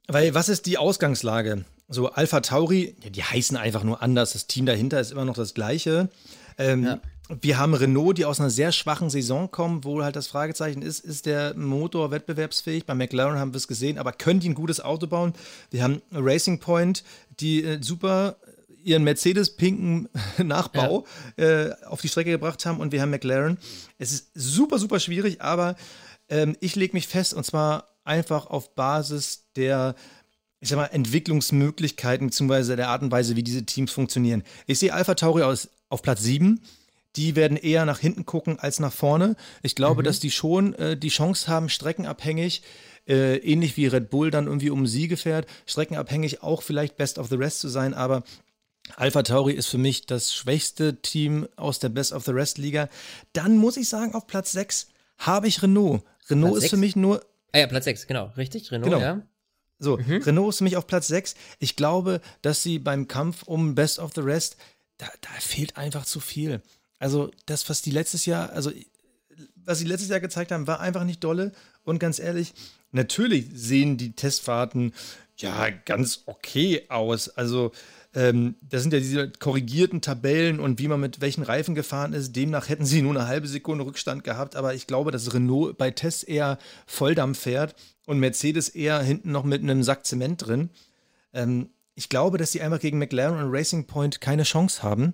Weil was ist die Ausgangslage? So, Alpha Tauri, ja, die heißen einfach nur anders. Das Team dahinter ist immer noch das gleiche. Ähm, ja. Wir haben Renault, die aus einer sehr schwachen Saison kommen, wo halt das Fragezeichen ist, ist der Motor wettbewerbsfähig? Bei McLaren haben wir es gesehen, aber können die ein gutes Auto bauen? Wir haben Racing Point, die äh, super ihren Mercedes-pinken Nachbau ja. äh, auf die Strecke gebracht haben und wir haben McLaren. Es ist super, super schwierig, aber ähm, ich lege mich fest und zwar einfach auf Basis der ich sag mal, Entwicklungsmöglichkeiten beziehungsweise der Art und Weise, wie diese Teams funktionieren. Ich sehe Alpha Tauri aus, auf Platz 7. Die werden eher nach hinten gucken als nach vorne. Ich glaube, mhm. dass die schon äh, die Chance haben, streckenabhängig, äh, ähnlich wie Red Bull dann irgendwie um Siege fährt, streckenabhängig auch vielleicht Best of the Rest zu sein, aber Alpha Tauri ist für mich das schwächste Team aus der Best of the Rest Liga. Dann muss ich sagen, auf Platz 6 habe ich Renault. Renault Platz ist 6? für mich nur.
Ah ja, Platz 6, genau. Richtig, Renault, genau. ja.
So, mhm. Renault ist für mich auf Platz 6. Ich glaube, dass sie beim Kampf um Best of the Rest, da, da fehlt einfach zu viel. Also, das, was die letztes Jahr, also, was sie letztes Jahr gezeigt haben, war einfach nicht dolle. Und ganz ehrlich, natürlich sehen die Testfahrten ja ganz okay aus. Also, ähm, das sind ja diese korrigierten Tabellen und wie man mit welchen Reifen gefahren ist. Demnach hätten sie nur eine halbe Sekunde Rückstand gehabt. Aber ich glaube, dass Renault bei Tests eher Volldampf fährt und Mercedes eher hinten noch mit einem Sack Zement drin. Ähm, ich glaube, dass sie einfach gegen McLaren und Racing Point keine Chance haben.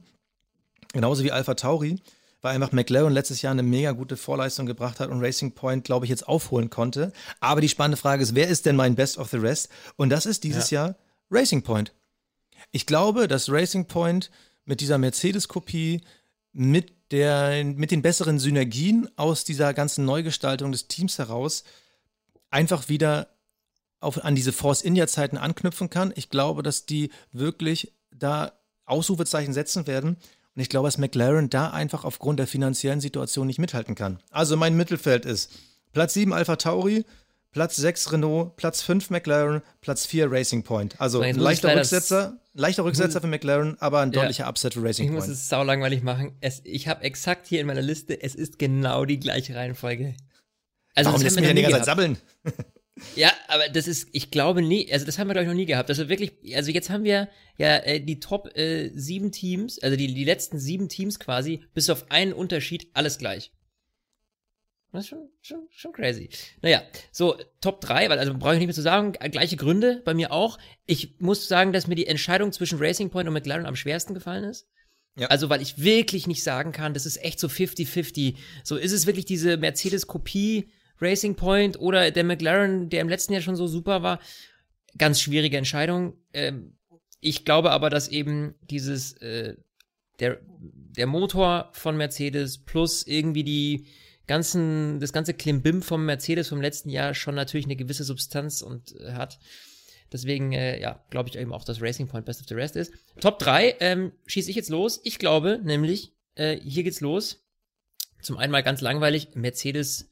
Genauso wie Alpha Tauri, weil einfach McLaren letztes Jahr eine mega gute Vorleistung gebracht hat und Racing Point, glaube ich, jetzt aufholen konnte. Aber die spannende Frage ist, wer ist denn mein Best of the Rest? Und das ist dieses ja. Jahr Racing Point. Ich glaube, dass Racing Point mit dieser Mercedes-Kopie, mit, mit den besseren Synergien aus dieser ganzen Neugestaltung des Teams heraus einfach wieder auf, an diese Force-India-Zeiten anknüpfen kann. Ich glaube, dass die wirklich da Ausrufezeichen setzen werden. Und ich glaube, dass McLaren da einfach aufgrund der finanziellen Situation nicht mithalten kann. Also mein Mittelfeld ist Platz 7 Alpha Tauri, Platz 6 Renault, Platz 5 McLaren, Platz 4 Racing Point. Also ein leichter Rücksetzer, leichter Rücksetzer für McLaren, aber ein deutlicher ja, Upset für Racing
Point.
Ich
muss es sau langweilig machen. Es, ich habe exakt hier in meiner Liste, es ist genau die gleiche Reihenfolge.
Also Warum lässt mich ja die ganze Zeit sabbeln?
ja, aber das ist, ich glaube nie, also das haben wir glaube ich noch nie gehabt. Also wirklich, also jetzt haben wir ja äh, die Top äh, sieben Teams, also die, die letzten sieben Teams quasi, bis auf einen Unterschied, alles gleich. Das ist schon, schon, schon crazy. Naja, so Top 3, weil also brauche ich nicht mehr zu sagen, gleiche Gründe bei mir auch. Ich muss sagen, dass mir die Entscheidung zwischen Racing Point und McLaren am schwersten gefallen ist. Ja. Also, weil ich wirklich nicht sagen kann, das ist echt so 50-50. So, ist es wirklich diese Mercedes-Kopie Racing Point oder der McLaren, der im letzten Jahr schon so super war? Ganz schwierige Entscheidung. Ähm, ich glaube aber, dass eben dieses, äh, der, der Motor von Mercedes plus irgendwie die, ganzen, das ganze Klimbim vom Mercedes vom letzten Jahr schon natürlich eine gewisse Substanz und äh, hat. Deswegen, äh, ja, glaube ich eben auch, dass Racing Point Best of the Rest ist. Top 3 ähm, schieße ich jetzt los. Ich glaube nämlich, äh, hier geht's los. Zum einen mal ganz langweilig, Mercedes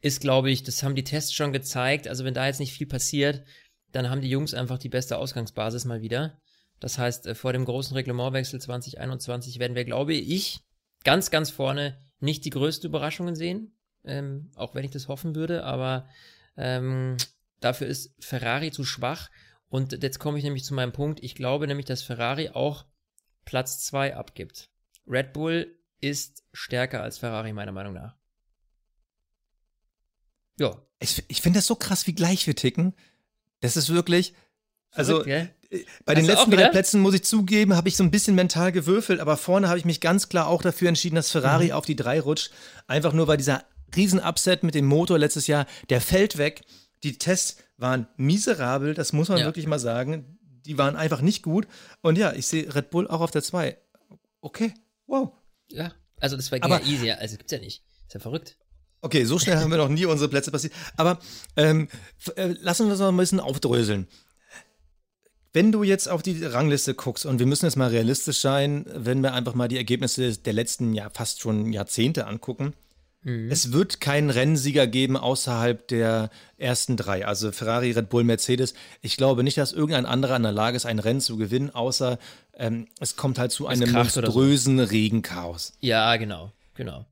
ist, glaube ich, das haben die Tests schon gezeigt. Also wenn da jetzt nicht viel passiert, dann haben die Jungs einfach die beste Ausgangsbasis mal wieder. Das heißt, äh, vor dem großen Reglementwechsel 2021 werden wir, glaube ich, ganz, ganz vorne nicht die größten Überraschungen sehen, ähm, auch wenn ich das hoffen würde, aber ähm, dafür ist Ferrari zu schwach. Und jetzt komme ich nämlich zu meinem Punkt. Ich glaube nämlich, dass Ferrari auch Platz 2 abgibt. Red Bull ist stärker als Ferrari, meiner Meinung nach.
Ja. Ich, ich finde das so krass, wie gleich wir ticken. Das ist wirklich, also Verrückt, bei den letzten drei Plätzen, muss ich zugeben, habe ich so ein bisschen mental gewürfelt, aber vorne habe ich mich ganz klar auch dafür entschieden, dass Ferrari mhm. auf die drei rutscht. Einfach nur, weil dieser Riesen-Upset mit dem Motor letztes Jahr, der fällt weg. Die Tests waren miserabel, das muss man ja. wirklich mal sagen. Die waren einfach nicht gut. Und ja, ich sehe Red Bull auch auf der 2. Okay, wow.
Ja, also das war ja easy, also gibt's ja nicht. Ist ja verrückt.
Okay, so schnell haben wir noch nie unsere Plätze passiert. Aber ähm, äh, lassen wir das mal ein bisschen aufdröseln. Wenn du jetzt auf die Rangliste guckst, und wir müssen jetzt mal realistisch sein, wenn wir einfach mal die Ergebnisse der letzten ja fast schon Jahrzehnte angucken, mhm. es wird keinen Rennsieger geben außerhalb der ersten drei, also Ferrari, Red Bull, Mercedes. Ich glaube nicht, dass irgendein anderer in der Lage ist, ein Rennen zu gewinnen, außer ähm, es kommt halt zu einem monströsen so. Regenchaos.
Ja, genau, genau.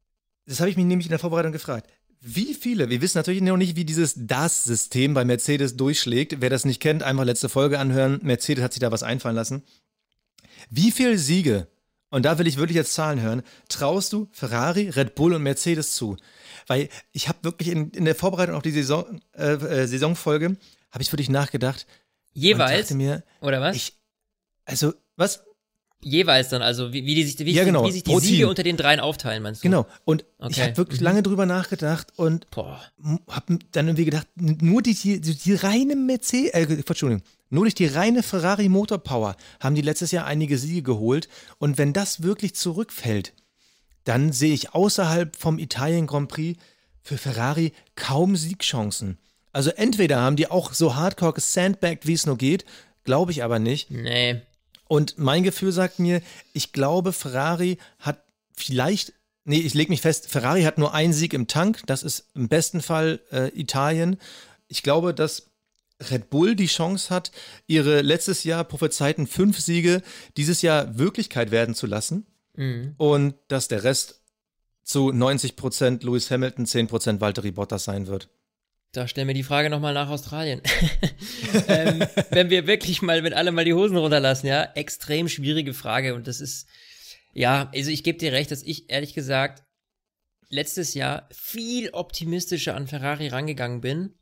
Das habe ich mich nämlich in der Vorbereitung gefragt. Wie viele? Wir wissen natürlich noch nicht, wie dieses DAS-System bei Mercedes durchschlägt. Wer das nicht kennt, einfach letzte Folge anhören. Mercedes hat sich da was einfallen lassen. Wie viele Siege, und da will ich wirklich jetzt Zahlen hören, traust du Ferrari, Red Bull und Mercedes zu? Weil ich habe wirklich in, in, der Vorbereitung auf die Saison, äh, äh, Saisonfolge, habe ich wirklich nachgedacht.
Jeweils?
Mir,
oder was?
Ich, also, was?
Jeweils dann, also wie, wie, die sich, wie,
ja, genau.
wie sich die Siege Team. unter den dreien aufteilen, meinst du?
Genau. Und okay. ich habe wirklich mhm. lange drüber nachgedacht und habe dann irgendwie gedacht, nur die, die, die reine Mercedes, äh, Entschuldigung, nur durch die reine Ferrari Motorpower haben die letztes Jahr einige Siege geholt. Und wenn das wirklich zurückfällt, dann sehe ich außerhalb vom Italien Grand Prix für Ferrari kaum Siegchancen. Also entweder haben die auch so hardcore gesandbagged, wie es nur geht, glaube ich aber nicht.
Nee.
Und mein Gefühl sagt mir, ich glaube, Ferrari hat vielleicht, nee, ich lege mich fest, Ferrari hat nur einen Sieg im Tank, das ist im besten Fall äh, Italien. Ich glaube, dass Red Bull die Chance hat, ihre letztes Jahr prophezeiten fünf Siege dieses Jahr Wirklichkeit werden zu lassen. Mhm. Und dass der Rest zu 90 Prozent Lewis Hamilton, 10 Prozent Valtteri Bottas sein wird.
Da stellen wir die Frage nochmal nach Australien. ähm, wenn wir wirklich mal mit allem mal die Hosen runterlassen, ja, extrem schwierige Frage und das ist, ja, also ich gebe dir recht, dass ich ehrlich gesagt letztes Jahr viel optimistischer an Ferrari rangegangen bin.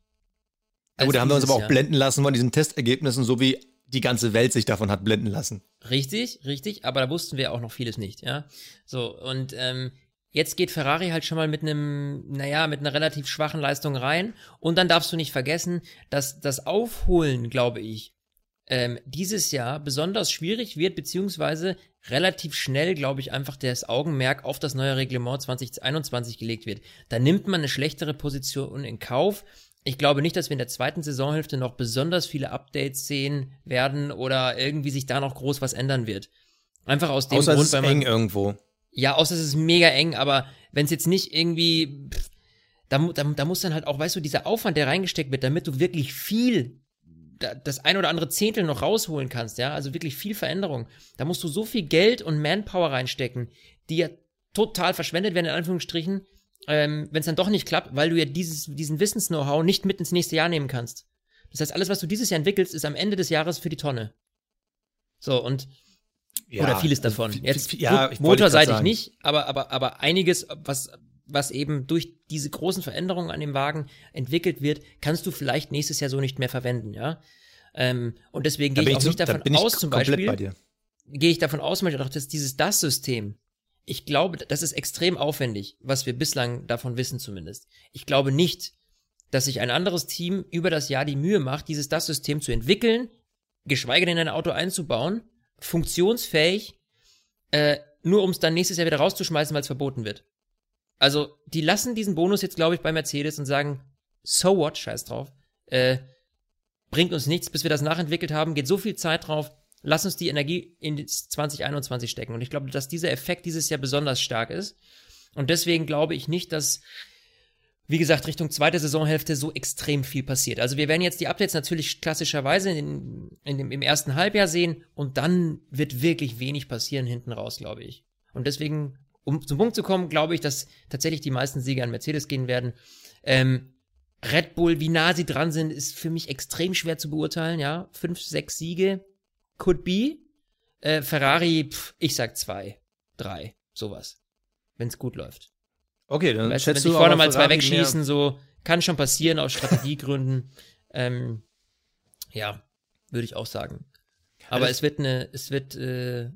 Ja, gut, da haben wir uns aber auch Jahr. blenden lassen von diesen Testergebnissen, so wie die ganze Welt sich davon hat blenden lassen.
Richtig, richtig, aber da wussten wir auch noch vieles nicht, ja. So, und ähm, Jetzt geht Ferrari halt schon mal mit einem, naja, mit einer relativ schwachen Leistung rein. Und dann darfst du nicht vergessen, dass das Aufholen, glaube ich, ähm, dieses Jahr besonders schwierig wird, beziehungsweise relativ schnell, glaube ich, einfach das Augenmerk auf das neue Reglement 2021 gelegt wird. Da nimmt man eine schlechtere Position in Kauf. Ich glaube nicht, dass wir in der zweiten Saisonhälfte noch besonders viele Updates sehen werden oder irgendwie sich da noch groß was ändern wird. Einfach aus dem
Außer Grund, weil man eng irgendwo.
Ja, außer es ist mega eng, aber wenn es jetzt nicht irgendwie, pff, da, da, da muss dann halt auch, weißt du, dieser Aufwand, der reingesteckt wird, damit du wirklich viel, das ein oder andere Zehntel noch rausholen kannst, ja, also wirklich viel Veränderung. Da musst du so viel Geld und Manpower reinstecken, die ja total verschwendet werden, in Anführungsstrichen, ähm, wenn es dann doch nicht klappt, weil du ja dieses, diesen Wissens-Know-how nicht mit ins nächste Jahr nehmen kannst. Das heißt, alles, was du dieses Jahr entwickelst, ist am Ende des Jahres für die Tonne. So, und ja, Oder vieles davon. Jetzt
ja,
motorseitig nicht, aber, aber, aber einiges, was was eben durch diese großen Veränderungen an dem Wagen entwickelt wird, kannst du vielleicht nächstes Jahr so nicht mehr verwenden, ja. Ähm, und deswegen gehe ich auch nicht davon aus, zum Beispiel, gehe ich davon aus, auch dass dieses DAS-System, ich glaube, das ist extrem aufwendig, was wir bislang davon wissen zumindest. Ich glaube nicht, dass sich ein anderes Team über das Jahr die Mühe macht, dieses DAS-System zu entwickeln, geschweige denn in ein Auto einzubauen, funktionsfähig, äh, nur um es dann nächstes Jahr wieder rauszuschmeißen, weil es verboten wird. Also, die lassen diesen Bonus jetzt, glaube ich, bei Mercedes und sagen, so what, scheiß drauf. Äh, bringt uns nichts, bis wir das nachentwickelt haben, geht so viel Zeit drauf, lass uns die Energie in 2021 stecken. Und ich glaube, dass dieser Effekt dieses Jahr besonders stark ist. Und deswegen glaube ich nicht, dass, wie gesagt, Richtung zweite Saisonhälfte so extrem viel passiert. Also wir werden jetzt die Updates natürlich klassischerweise in, in dem, im ersten Halbjahr sehen und dann wird wirklich wenig passieren hinten raus, glaube ich. Und deswegen um zum Punkt zu kommen, glaube ich, dass tatsächlich die meisten Siege an Mercedes gehen werden. Ähm, Red Bull, wie nah sie dran sind, ist für mich extrem schwer zu beurteilen, ja. Fünf, sechs Siege, could be. Äh, Ferrari, pff, ich sag zwei, drei, sowas. Wenn es gut läuft.
Okay, dann
weißt, schätzt wenn du vorne mal zwei wegschießen, so, kann schon passieren aus Strategiegründen. ähm, ja, würde ich auch sagen. Aber also es wird eine, es wird äh,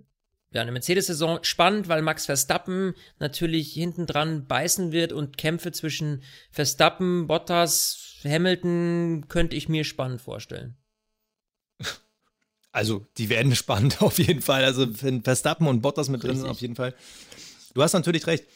ja, eine Mercedes-Saison spannend, weil Max Verstappen natürlich hinten dran beißen wird und Kämpfe zwischen Verstappen, Bottas, Hamilton könnte ich mir spannend vorstellen.
Also, die werden spannend auf jeden Fall. Also, wenn Verstappen und Bottas mit drin sind, auf jeden Fall. Du hast natürlich recht.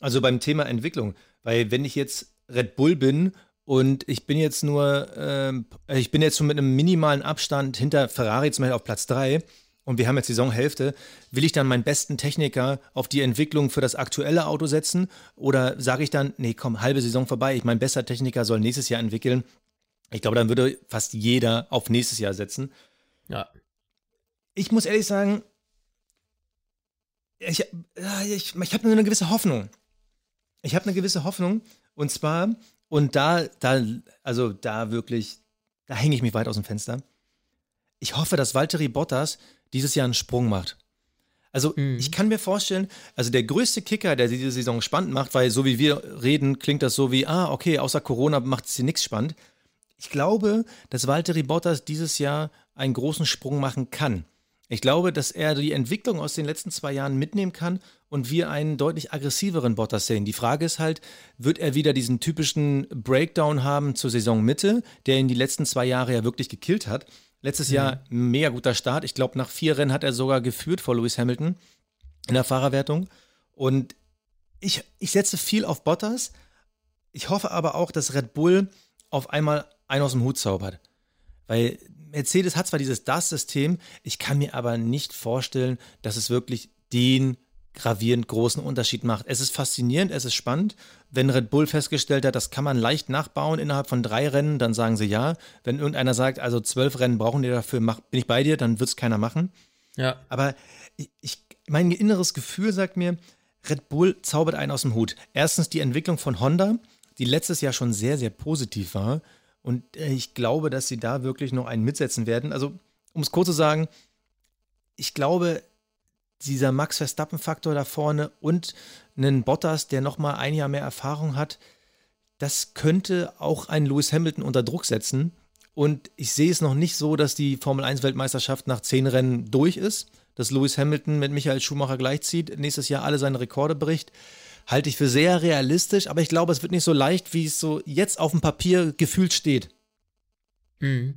Also beim Thema Entwicklung, weil wenn ich jetzt Red Bull bin und ich bin jetzt nur, äh, ich bin jetzt nur mit einem minimalen Abstand hinter Ferrari zum Beispiel auf Platz 3, und wir haben jetzt Saisonhälfte, will ich dann meinen besten Techniker auf die Entwicklung für das aktuelle Auto setzen oder sage ich dann, nee, komm, halbe Saison vorbei, ich mein bester Techniker soll nächstes Jahr entwickeln. Ich glaube, dann würde fast jeder auf nächstes Jahr setzen.
Ja.
Ich muss ehrlich sagen, ich, ich, ich habe eine gewisse Hoffnung. Ich habe eine gewisse Hoffnung und zwar, und da, da, also da wirklich, da hänge ich mich weit aus dem Fenster. Ich hoffe, dass Valtteri Bottas dieses Jahr einen Sprung macht. Also mhm. ich kann mir vorstellen, also der größte Kicker, der diese Saison spannend macht, weil so wie wir reden, klingt das so wie, ah, okay, außer Corona macht es hier nichts spannend. Ich glaube, dass Valtteri Bottas dieses Jahr einen großen Sprung machen kann. Ich glaube, dass er die Entwicklung aus den letzten zwei Jahren mitnehmen kann und wir einen deutlich aggressiveren Bottas sehen. Die Frage ist halt, wird er wieder diesen typischen Breakdown haben zur Saisonmitte, der ihn die letzten zwei Jahre ja wirklich gekillt hat? Letztes mhm. Jahr mega guter Start. Ich glaube, nach vier Rennen hat er sogar geführt vor Lewis Hamilton in der Fahrerwertung. Und ich, ich setze viel auf Bottas. Ich hoffe aber auch, dass Red Bull auf einmal einen aus dem Hut zaubert. Weil Mercedes hat zwar dieses DAS-System, ich kann mir aber nicht vorstellen, dass es wirklich den gravierend großen Unterschied macht. Es ist faszinierend, es ist spannend. Wenn Red Bull festgestellt hat, das kann man leicht nachbauen innerhalb von drei Rennen, dann sagen sie ja. Wenn irgendeiner sagt, also zwölf Rennen brauchen die dafür, mach, bin ich bei dir, dann wird es keiner machen.
Ja.
Aber ich, mein inneres Gefühl sagt mir, Red Bull zaubert einen aus dem Hut. Erstens die Entwicklung von Honda, die letztes Jahr schon sehr, sehr positiv war. Und äh, ich glaube, dass sie da wirklich noch einen mitsetzen werden. Also, um es kurz zu sagen, ich glaube, dieser Max Verstappen-Faktor da vorne und einen Bottas, der nochmal ein Jahr mehr Erfahrung hat, das könnte auch einen Lewis Hamilton unter Druck setzen. Und ich sehe es noch nicht so, dass die Formel 1-Weltmeisterschaft nach zehn Rennen durch ist, dass Lewis Hamilton mit Michael Schumacher gleichzieht, nächstes Jahr alle seine Rekorde bricht. Halte ich für sehr realistisch, aber ich glaube, es wird nicht so leicht, wie es so jetzt auf dem Papier gefühlt steht.
Mhm.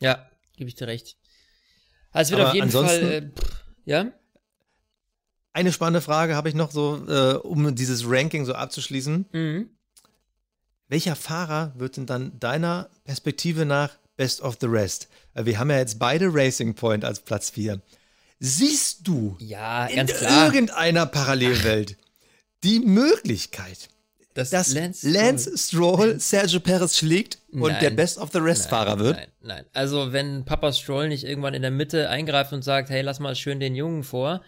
Ja, gebe ich dir recht. Also es wird aber auf jeden Fall. Äh, ja?
Eine spannende Frage habe ich noch so, äh, um dieses Ranking so abzuschließen. Mhm. Welcher Fahrer wird denn dann deiner Perspektive nach Best of the Rest? Äh, wir haben ja jetzt beide Racing Point als Platz 4. Siehst du
ja,
in
klar.
irgendeiner Parallelwelt die Möglichkeit, dass, dass Lance, Lance Stroll Sergio Perez schlägt und nein, der Best of the Rest nein, Fahrer wird?
Nein, nein. Also wenn Papa Stroll nicht irgendwann in der Mitte eingreift und sagt, hey, lass mal schön den Jungen vor,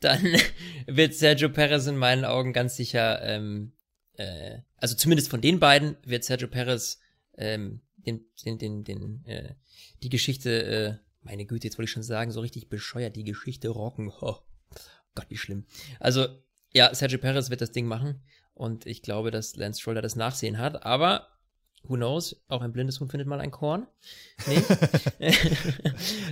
dann wird Sergio Perez in meinen Augen ganz sicher, ähm, äh, also zumindest von den beiden wird Sergio Perez ähm, den, den, den, den, äh, die Geschichte, äh, meine Güte, jetzt wollte ich schon sagen, so richtig bescheuert, die Geschichte rocken. Oh Gott, wie schlimm. Also, ja, Sergio Perez wird das Ding machen Und ich glaube, dass Lance Stroll da das Nachsehen hat. Aber who knows, auch ein blindes Huhn findet mal ein Korn. Nee.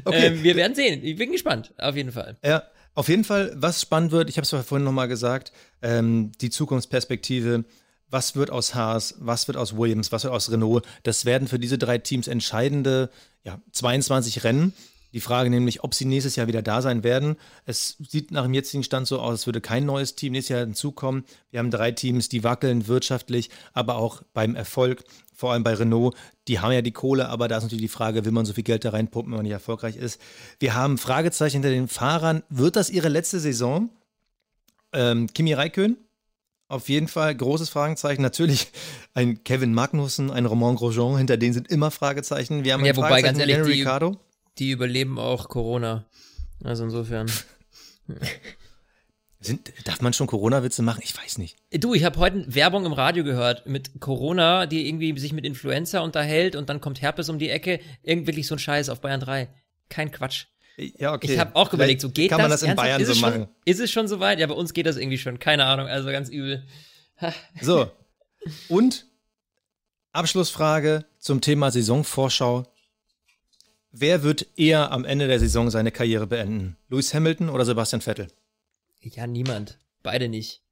Okay.
ähm, wir werden sehen. Ich bin gespannt, auf jeden Fall.
Ja, auf jeden Fall, was spannend wird, ich habe es vorhin nochmal gesagt, ähm, die Zukunftsperspektive, was wird aus Haas, was wird aus Williams, was wird aus Renault, das werden für diese drei Teams entscheidende ja, 22 Rennen. Die Frage nämlich, ob sie nächstes Jahr wieder da sein werden. Es sieht nach dem jetzigen Stand so aus, als würde kein neues Team nächstes Jahr hinzukommen. Wir haben drei Teams, die wackeln wirtschaftlich, aber auch beim Erfolg, vor allem bei Renault. Die haben ja die Kohle, aber da ist natürlich die Frage, will man so viel Geld da reinpumpen, wenn man nicht erfolgreich ist. Wir haben Fragezeichen hinter den Fahrern. Wird das ihre letzte Saison? Ähm, Kimi Räikkönen? Auf jeden Fall großes Fragezeichen. Natürlich ein Kevin Magnussen, ein Romain Grosjean, hinter denen sind immer Fragezeichen. Wir haben
Ja, wobei,
Fragezeichen
ganz ehrlich, die-
Ricciardo.
Die überleben auch Corona. Also insofern.
Sind, darf man schon Corona-Witze machen? Ich weiß nicht.
Du, ich habe heute Werbung im Radio gehört mit Corona, die irgendwie sich mit Influenza unterhält und dann kommt Herpes um die Ecke. Irgend wirklich so ein Scheiß auf Bayern 3. Kein Quatsch.
Ja, okay.
Ich habe auch überlegt, so geht
Kann man
das?
das in
Ernsthaft?
Bayern so
schon,
machen?
Ist es schon soweit? Ja, bei uns geht das irgendwie schon. Keine Ahnung, also ganz übel.
So. Und Abschlussfrage zum Thema Saisonvorschau. Wer wird eher am Ende der Saison seine Karriere beenden? Lewis Hamilton oder Sebastian Vettel?
Ja, niemand. Beide nicht.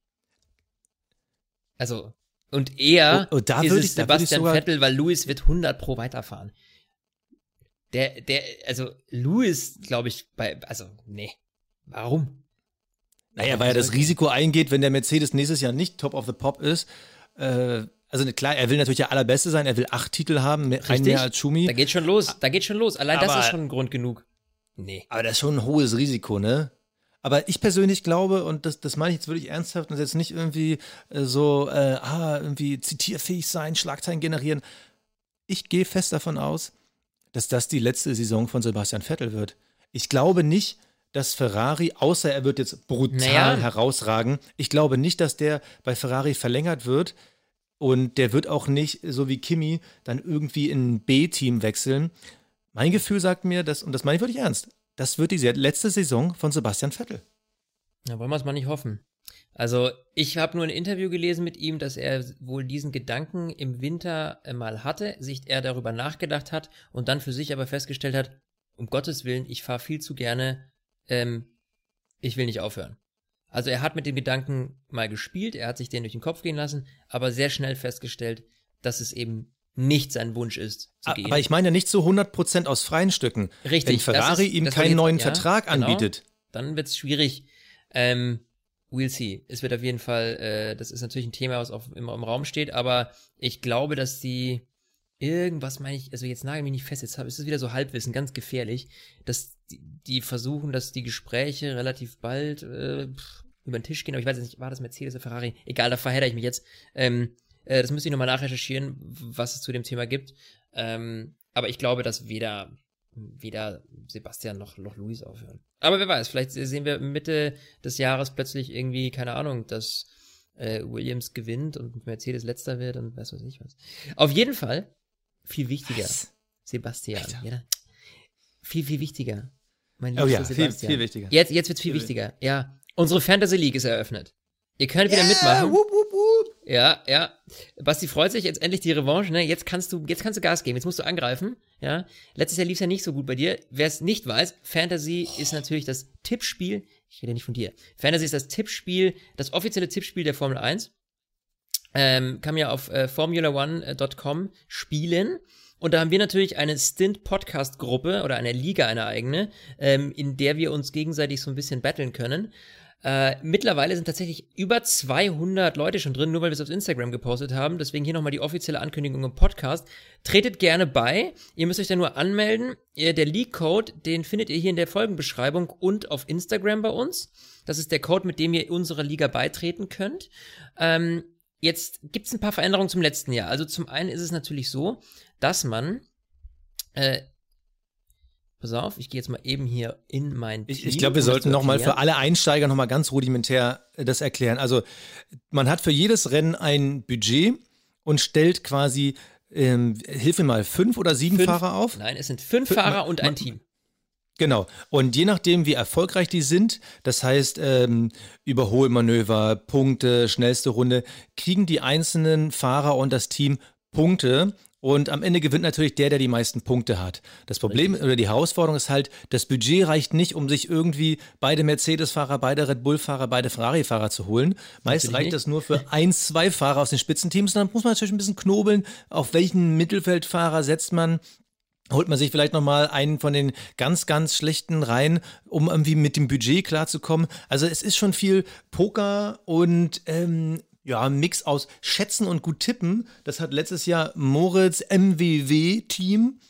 Also, und eher
Oh, oh, da
ist
ich- da
Sebastian
sogar-
Vettel, weil Lewis wird 100 pro weiterfahren. Der, der, also Lewis, glaube ich, bei, also, nee. Warum?
Naja, weil er das Risiko eingeht, wenn der Mercedes nächstes Jahr nicht Top of the Pop ist. Äh, also klar, er will natürlich der Allerbeste sein, er will acht Titel haben, mehr, einen
Richtig.
mehr als Schumi.
Da geht schon los, da geht schon los. Allein das
Aber-
ist schon ein Grund genug. Nee.
Aber das ist schon ein hohes Risiko, ne? Aber ich persönlich glaube, und das, das meine ich jetzt wirklich ernsthaft, und das jetzt nicht irgendwie äh, so, äh, ah, irgendwie zitierfähig sein, Schlagzeilen generieren. Ich gehe fest davon aus, dass das die letzte Saison von Sebastian Vettel wird. Ich glaube nicht, dass Ferrari, außer er wird jetzt brutal
Naja.
herausragen, ich glaube nicht, dass der bei Ferrari verlängert wird. Und der wird auch nicht, so wie Kimi, dann irgendwie in ein B-Team wechseln. Mein Gefühl sagt mir, dass, und das meine ich wirklich ernst, das wird die letzte Saison von Sebastian Vettel.
Na, wollen wir es mal nicht hoffen. Also, ich habe nur ein Interview gelesen mit ihm, dass er wohl diesen Gedanken im Winter äh, mal hatte, sich er darüber nachgedacht hat und dann für sich aber festgestellt hat, um Gottes Willen, ich fahre viel zu gerne, ähm, ich will nicht aufhören. Also er hat mit dem Gedanken mal gespielt, er hat sich den durch den Kopf gehen lassen, aber sehr schnell festgestellt, dass es eben nicht sein Wunsch ist, zu gehen.
Aber ich meine nicht zu 100% aus freien Stücken.
Richtig,
Wenn Ferrari
ist-
ihm keinen
ich-
neuen
ja,
Vertrag
genau.
anbietet.
dann wird's schwierig. Ähm, we'll see. Es wird auf jeden Fall, äh, das ist natürlich ein Thema, was auf, immer im Raum steht, aber ich glaube, dass die irgendwas meine ich, also jetzt nagel mich nicht fest, jetzt ist es wieder so Halbwissen, ganz gefährlich, dass die, die versuchen, dass die Gespräche relativ bald äh, pff, über den Tisch gehen, aber ich weiß jetzt nicht, war das Mercedes oder Ferrari? Egal, da verhedder ich mich jetzt. Ähm, äh, das müsste ich nochmal nachrecherchieren, was es zu dem Thema gibt. Ähm, aber ich glaube, dass weder weder Sebastian noch, noch Luis aufhören. Aber wer weiß, vielleicht sehen wir Mitte des Jahres plötzlich irgendwie, keine Ahnung, dass äh, Williams gewinnt und Mercedes letzter wird und weiß was ich was. Auf jeden Fall, viel wichtiger,
Was?
Sebastian. Ja, viel, viel wichtiger. Mein
Oh ja, viel,
Sebastian.
viel wichtiger.
Jetzt, jetzt wird's viel
Viel
wichtiger. Ja. Unsere Fantasy League ist eröffnet. Ihr könnt wieder mitmachen.
Wup, wup, wup.
Ja, ja. Basti freut sich jetzt endlich die Revanche, ne? Jetzt kannst du, jetzt kannst du Gas geben, jetzt musst du angreifen, ja. Letztes Jahr lief's ja nicht so gut bei dir. Wer es nicht weiß, Fantasy ist natürlich das Tippspiel. Ich rede nicht von dir. Fantasy ist das Tippspiel, das offizielle Tippspiel der Formel 1. Ähm, kann man ja auf äh, formula1.com spielen. Und da haben wir natürlich eine Stint-Podcast-Gruppe oder eine Liga, eine eigene, ähm, in der wir uns gegenseitig so ein bisschen battlen können. Äh, mittlerweile sind tatsächlich über 200 Leute schon drin, nur weil wir es auf Instagram gepostet haben. Deswegen hier nochmal die offizielle Ankündigung im Podcast. Tretet gerne bei. Ihr müsst euch da nur anmelden. Der Leak-Code, den findet ihr hier in der Folgenbeschreibung und auf Instagram bei uns. Das ist der Code, mit dem ihr unserer Liga beitreten könnt. Ähm, jetzt gibt's ein paar Veränderungen zum letzten Jahr. Also zum einen ist es natürlich so, dass man äh, Pass auf, ich gehe jetzt mal eben hier in mein Team.
Ich, ich glaube, wir
um
sollten nochmal für alle Einsteiger nochmal ganz rudimentär äh, das erklären. Also man hat für jedes Rennen ein Budget und stellt quasi, ähm, hilf mir mal, fünf oder sieben
Fünf.
Fahrer auf.
Nein, es sind fünf
Fün-
Fahrer und ein Team.
Genau. Und je nachdem, wie erfolgreich die sind, das heißt ähm, Überholmanöver, Punkte, schnellste Runde, kriegen die einzelnen Fahrer und das Team Punkte. Und am Ende gewinnt natürlich der, der die meisten Punkte hat. Das Problem oder die Herausforderung ist halt, das Budget reicht nicht, um sich irgendwie beide Mercedes-Fahrer, beide Red Bull-Fahrer, beide Ferrari-Fahrer zu holen. Meist
Natürlich
reicht
nicht.
das nur für ein, zwei Fahrer aus den Spitzenteams. Und dann muss man natürlich ein bisschen knobeln, auf welchen Mittelfeldfahrer setzt man holt man sich vielleicht nochmal einen von den ganz, ganz schlechten rein, um irgendwie mit dem Budget klarzukommen. Also es ist schon viel Poker und ähm, ja, ein Mix aus Schätzen und gut tippen. Das hat letztes Jahr Moritz MWW-Team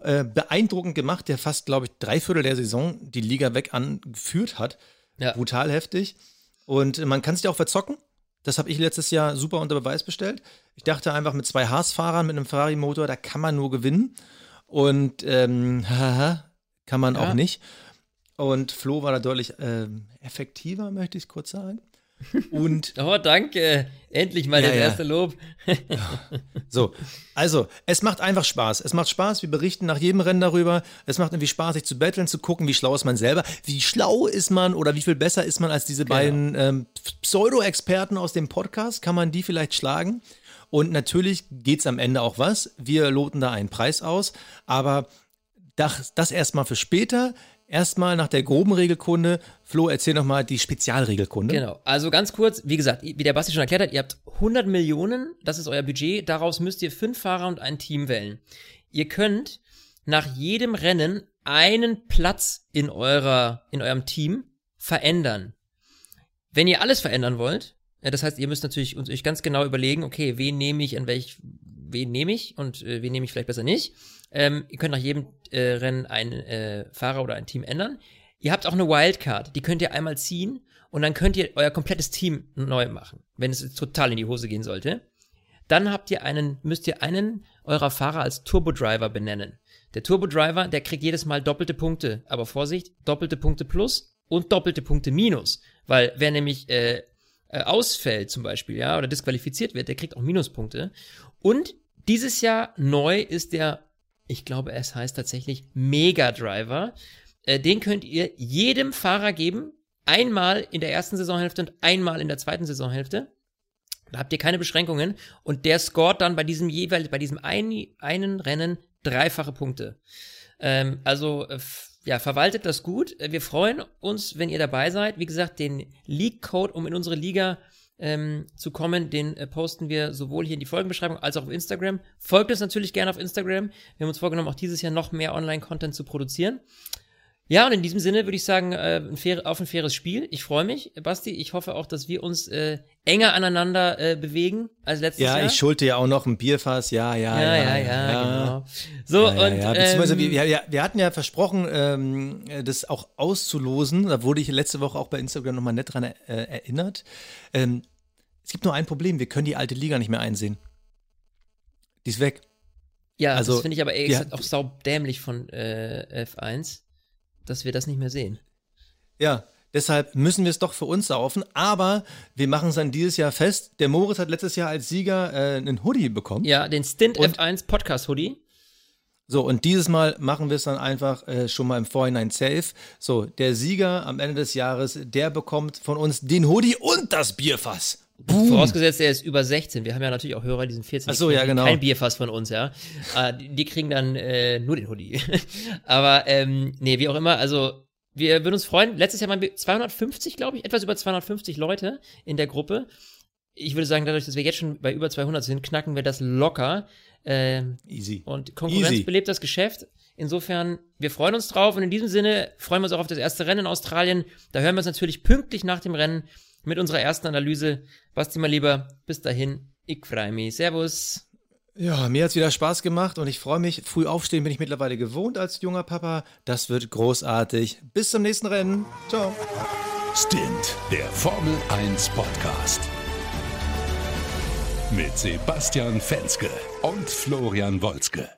äh, beeindruckend gemacht, der fast, glaube ich, drei Viertel der Saison die Liga weg angeführt hat.
Ja.
Brutal heftig. Und äh, man kann sich auch verzocken. Das habe ich letztes Jahr super unter Beweis bestellt. Ich dachte einfach mit zwei Haas-Fahrern mit einem Ferrari-Motor, da kann man nur gewinnen. Und ähm, haha, kann man
Ja.
auch nicht. Und Flo war da deutlich ähm, effektiver, möchte ich kurz sagen. Und
Oh, danke. Endlich mal
Ja,
das
ja.
erste Lob.
so, also, es macht einfach Spaß. Es macht Spaß, wir berichten nach jedem Rennen darüber. Es macht irgendwie Spaß, sich zu betteln, zu gucken, wie schlau ist man selber, wie schlau ist man oder wie viel besser ist man als diese beiden ähm, Pseudo-Experten aus dem Podcast. Kann man die vielleicht schlagen? Und natürlich geht's am Ende auch was. Wir loten da einen Preis aus, aber das, das erstmal für später. Erstmal nach der groben Regelkunde. Flo, erzähl nochmal die Spezialregelkunde.
Genau. Also ganz kurz, wie gesagt, wie der Basti schon erklärt hat, ihr habt 100 Millionen, das ist euer Budget, daraus müsst ihr fünf Fahrer und ein Team wählen. Ihr könnt nach jedem Rennen einen Platz in eurer, in eurem Team verändern. Wenn ihr alles verändern wollt, ja, das heißt, ihr müsst natürlich uns euch ganz genau überlegen, okay, wen nehme ich, an welch, wen nehme ich und äh, wen nehme ich vielleicht besser nicht. Ähm, ihr könnt nach jedem äh, Rennen einen äh, Fahrer oder ein Team ändern. Ihr habt auch eine Wildcard, die könnt ihr einmal ziehen und dann könnt ihr euer komplettes Team neu machen, wenn es total in die Hose gehen sollte. Dann habt ihr einen, müsst ihr einen eurer Fahrer als Turbo-Driver benennen. Der Turbo-Driver, der kriegt jedes Mal doppelte Punkte. Aber Vorsicht, doppelte Punkte plus und doppelte Punkte minus. Weil wer nämlich äh, äh, ausfällt zum Beispiel, ja, oder disqualifiziert wird, der kriegt auch Minuspunkte. Und dieses Jahr neu ist der, ich glaube, es heißt tatsächlich Mega Driver. Äh, den könnt ihr jedem Fahrer geben, einmal in der ersten Saisonhälfte und einmal in der zweiten Saisonhälfte. Da habt ihr keine Beschränkungen und der scoret dann bei diesem jeweils, bei diesem ein, einen Rennen dreifache Punkte. Ähm, also, äh, ja, verwaltet das gut. Äh, Wir freuen uns, wenn ihr dabei seid. Wie gesagt, den League-Code, um in unsere Liga ähm, zu kommen, den äh, posten wir sowohl hier in die Folgenbeschreibung als auch auf Instagram. Folgt uns natürlich gerne auf Instagram. Wir haben uns vorgenommen, auch dieses Jahr noch mehr Online-Content zu produzieren. Ja, und in diesem Sinne würde ich sagen, äh, ein fair, auf ein faires Spiel. Ich freue mich, Basti. Ich hoffe auch, dass wir uns äh, enger aneinander äh, bewegen als letztes
Ja,
Jahr.
ich schulde ja auch noch ein Bierfass. Ja, ja,
ja,
ja.
ja, ja, genau. So,
Ja, ja,
und
ja. Beziehungsweise
ähm,
wir, wir, wir- wir hatten ja versprochen, ähm, das auch auszulosen. Da wurde ich letzte Woche auch bei Instagram nochmal nett dran äh, erinnert. Ähm, es gibt nur ein Problem, wir können die alte Liga nicht mehr einsehen. Die ist weg.
ja,
also,
das finde ich aber ehrlich gesagt auch saudämlich von äh, F1, dass wir das nicht mehr sehen.
Ja, deshalb müssen wir es doch für uns saufen. Aber wir machen es dann dieses Jahr fest. Der Moritz hat letztes Jahr als Sieger äh, einen Hoodie bekommen.
Ja, den Stint
Und-
F1 Podcast Hoodie.
So, und dieses Mal machen wir es dann einfach äh, schon mal im Vorhinein safe. So, der Sieger am Ende des Jahres, der bekommt von uns den Hoodie und das Bierfass. Boom.
Vorausgesetzt, er ist über 16. Wir haben ja natürlich auch Hörer, die sind 14.
Ach so, ja, genau.
Kein Bierfass von uns, ja. Äh, die, die kriegen dann äh, nur den Hoodie. Aber, ähm, nee, wie auch immer, also wir würden uns freuen. Letztes Jahr waren wir 250, glaube ich, etwas über 250 Leute in der Gruppe. Ich würde sagen, dadurch, dass wir jetzt schon bei über 200 sind, knacken wir das locker. Ähm,
Easy.
und Konkurrenz
Easy.
belebt das Geschäft. Insofern, wir freuen uns drauf und in diesem Sinne freuen wir uns auch auf das erste Rennen in Australien. Da hören wir uns natürlich pünktlich nach dem Rennen mit unserer ersten Analyse. Basti, mal lieber, bis dahin, ich freue mich. Servus.
Ja, mir hat's wieder Spaß gemacht und ich freue mich. Früh aufstehen bin ich mittlerweile gewohnt als junger Papa. Das wird großartig. Bis zum nächsten Rennen. Ciao.
Stint, der Formel 1 Podcast. Mit Sebastian Fenske und Florian Wolzke.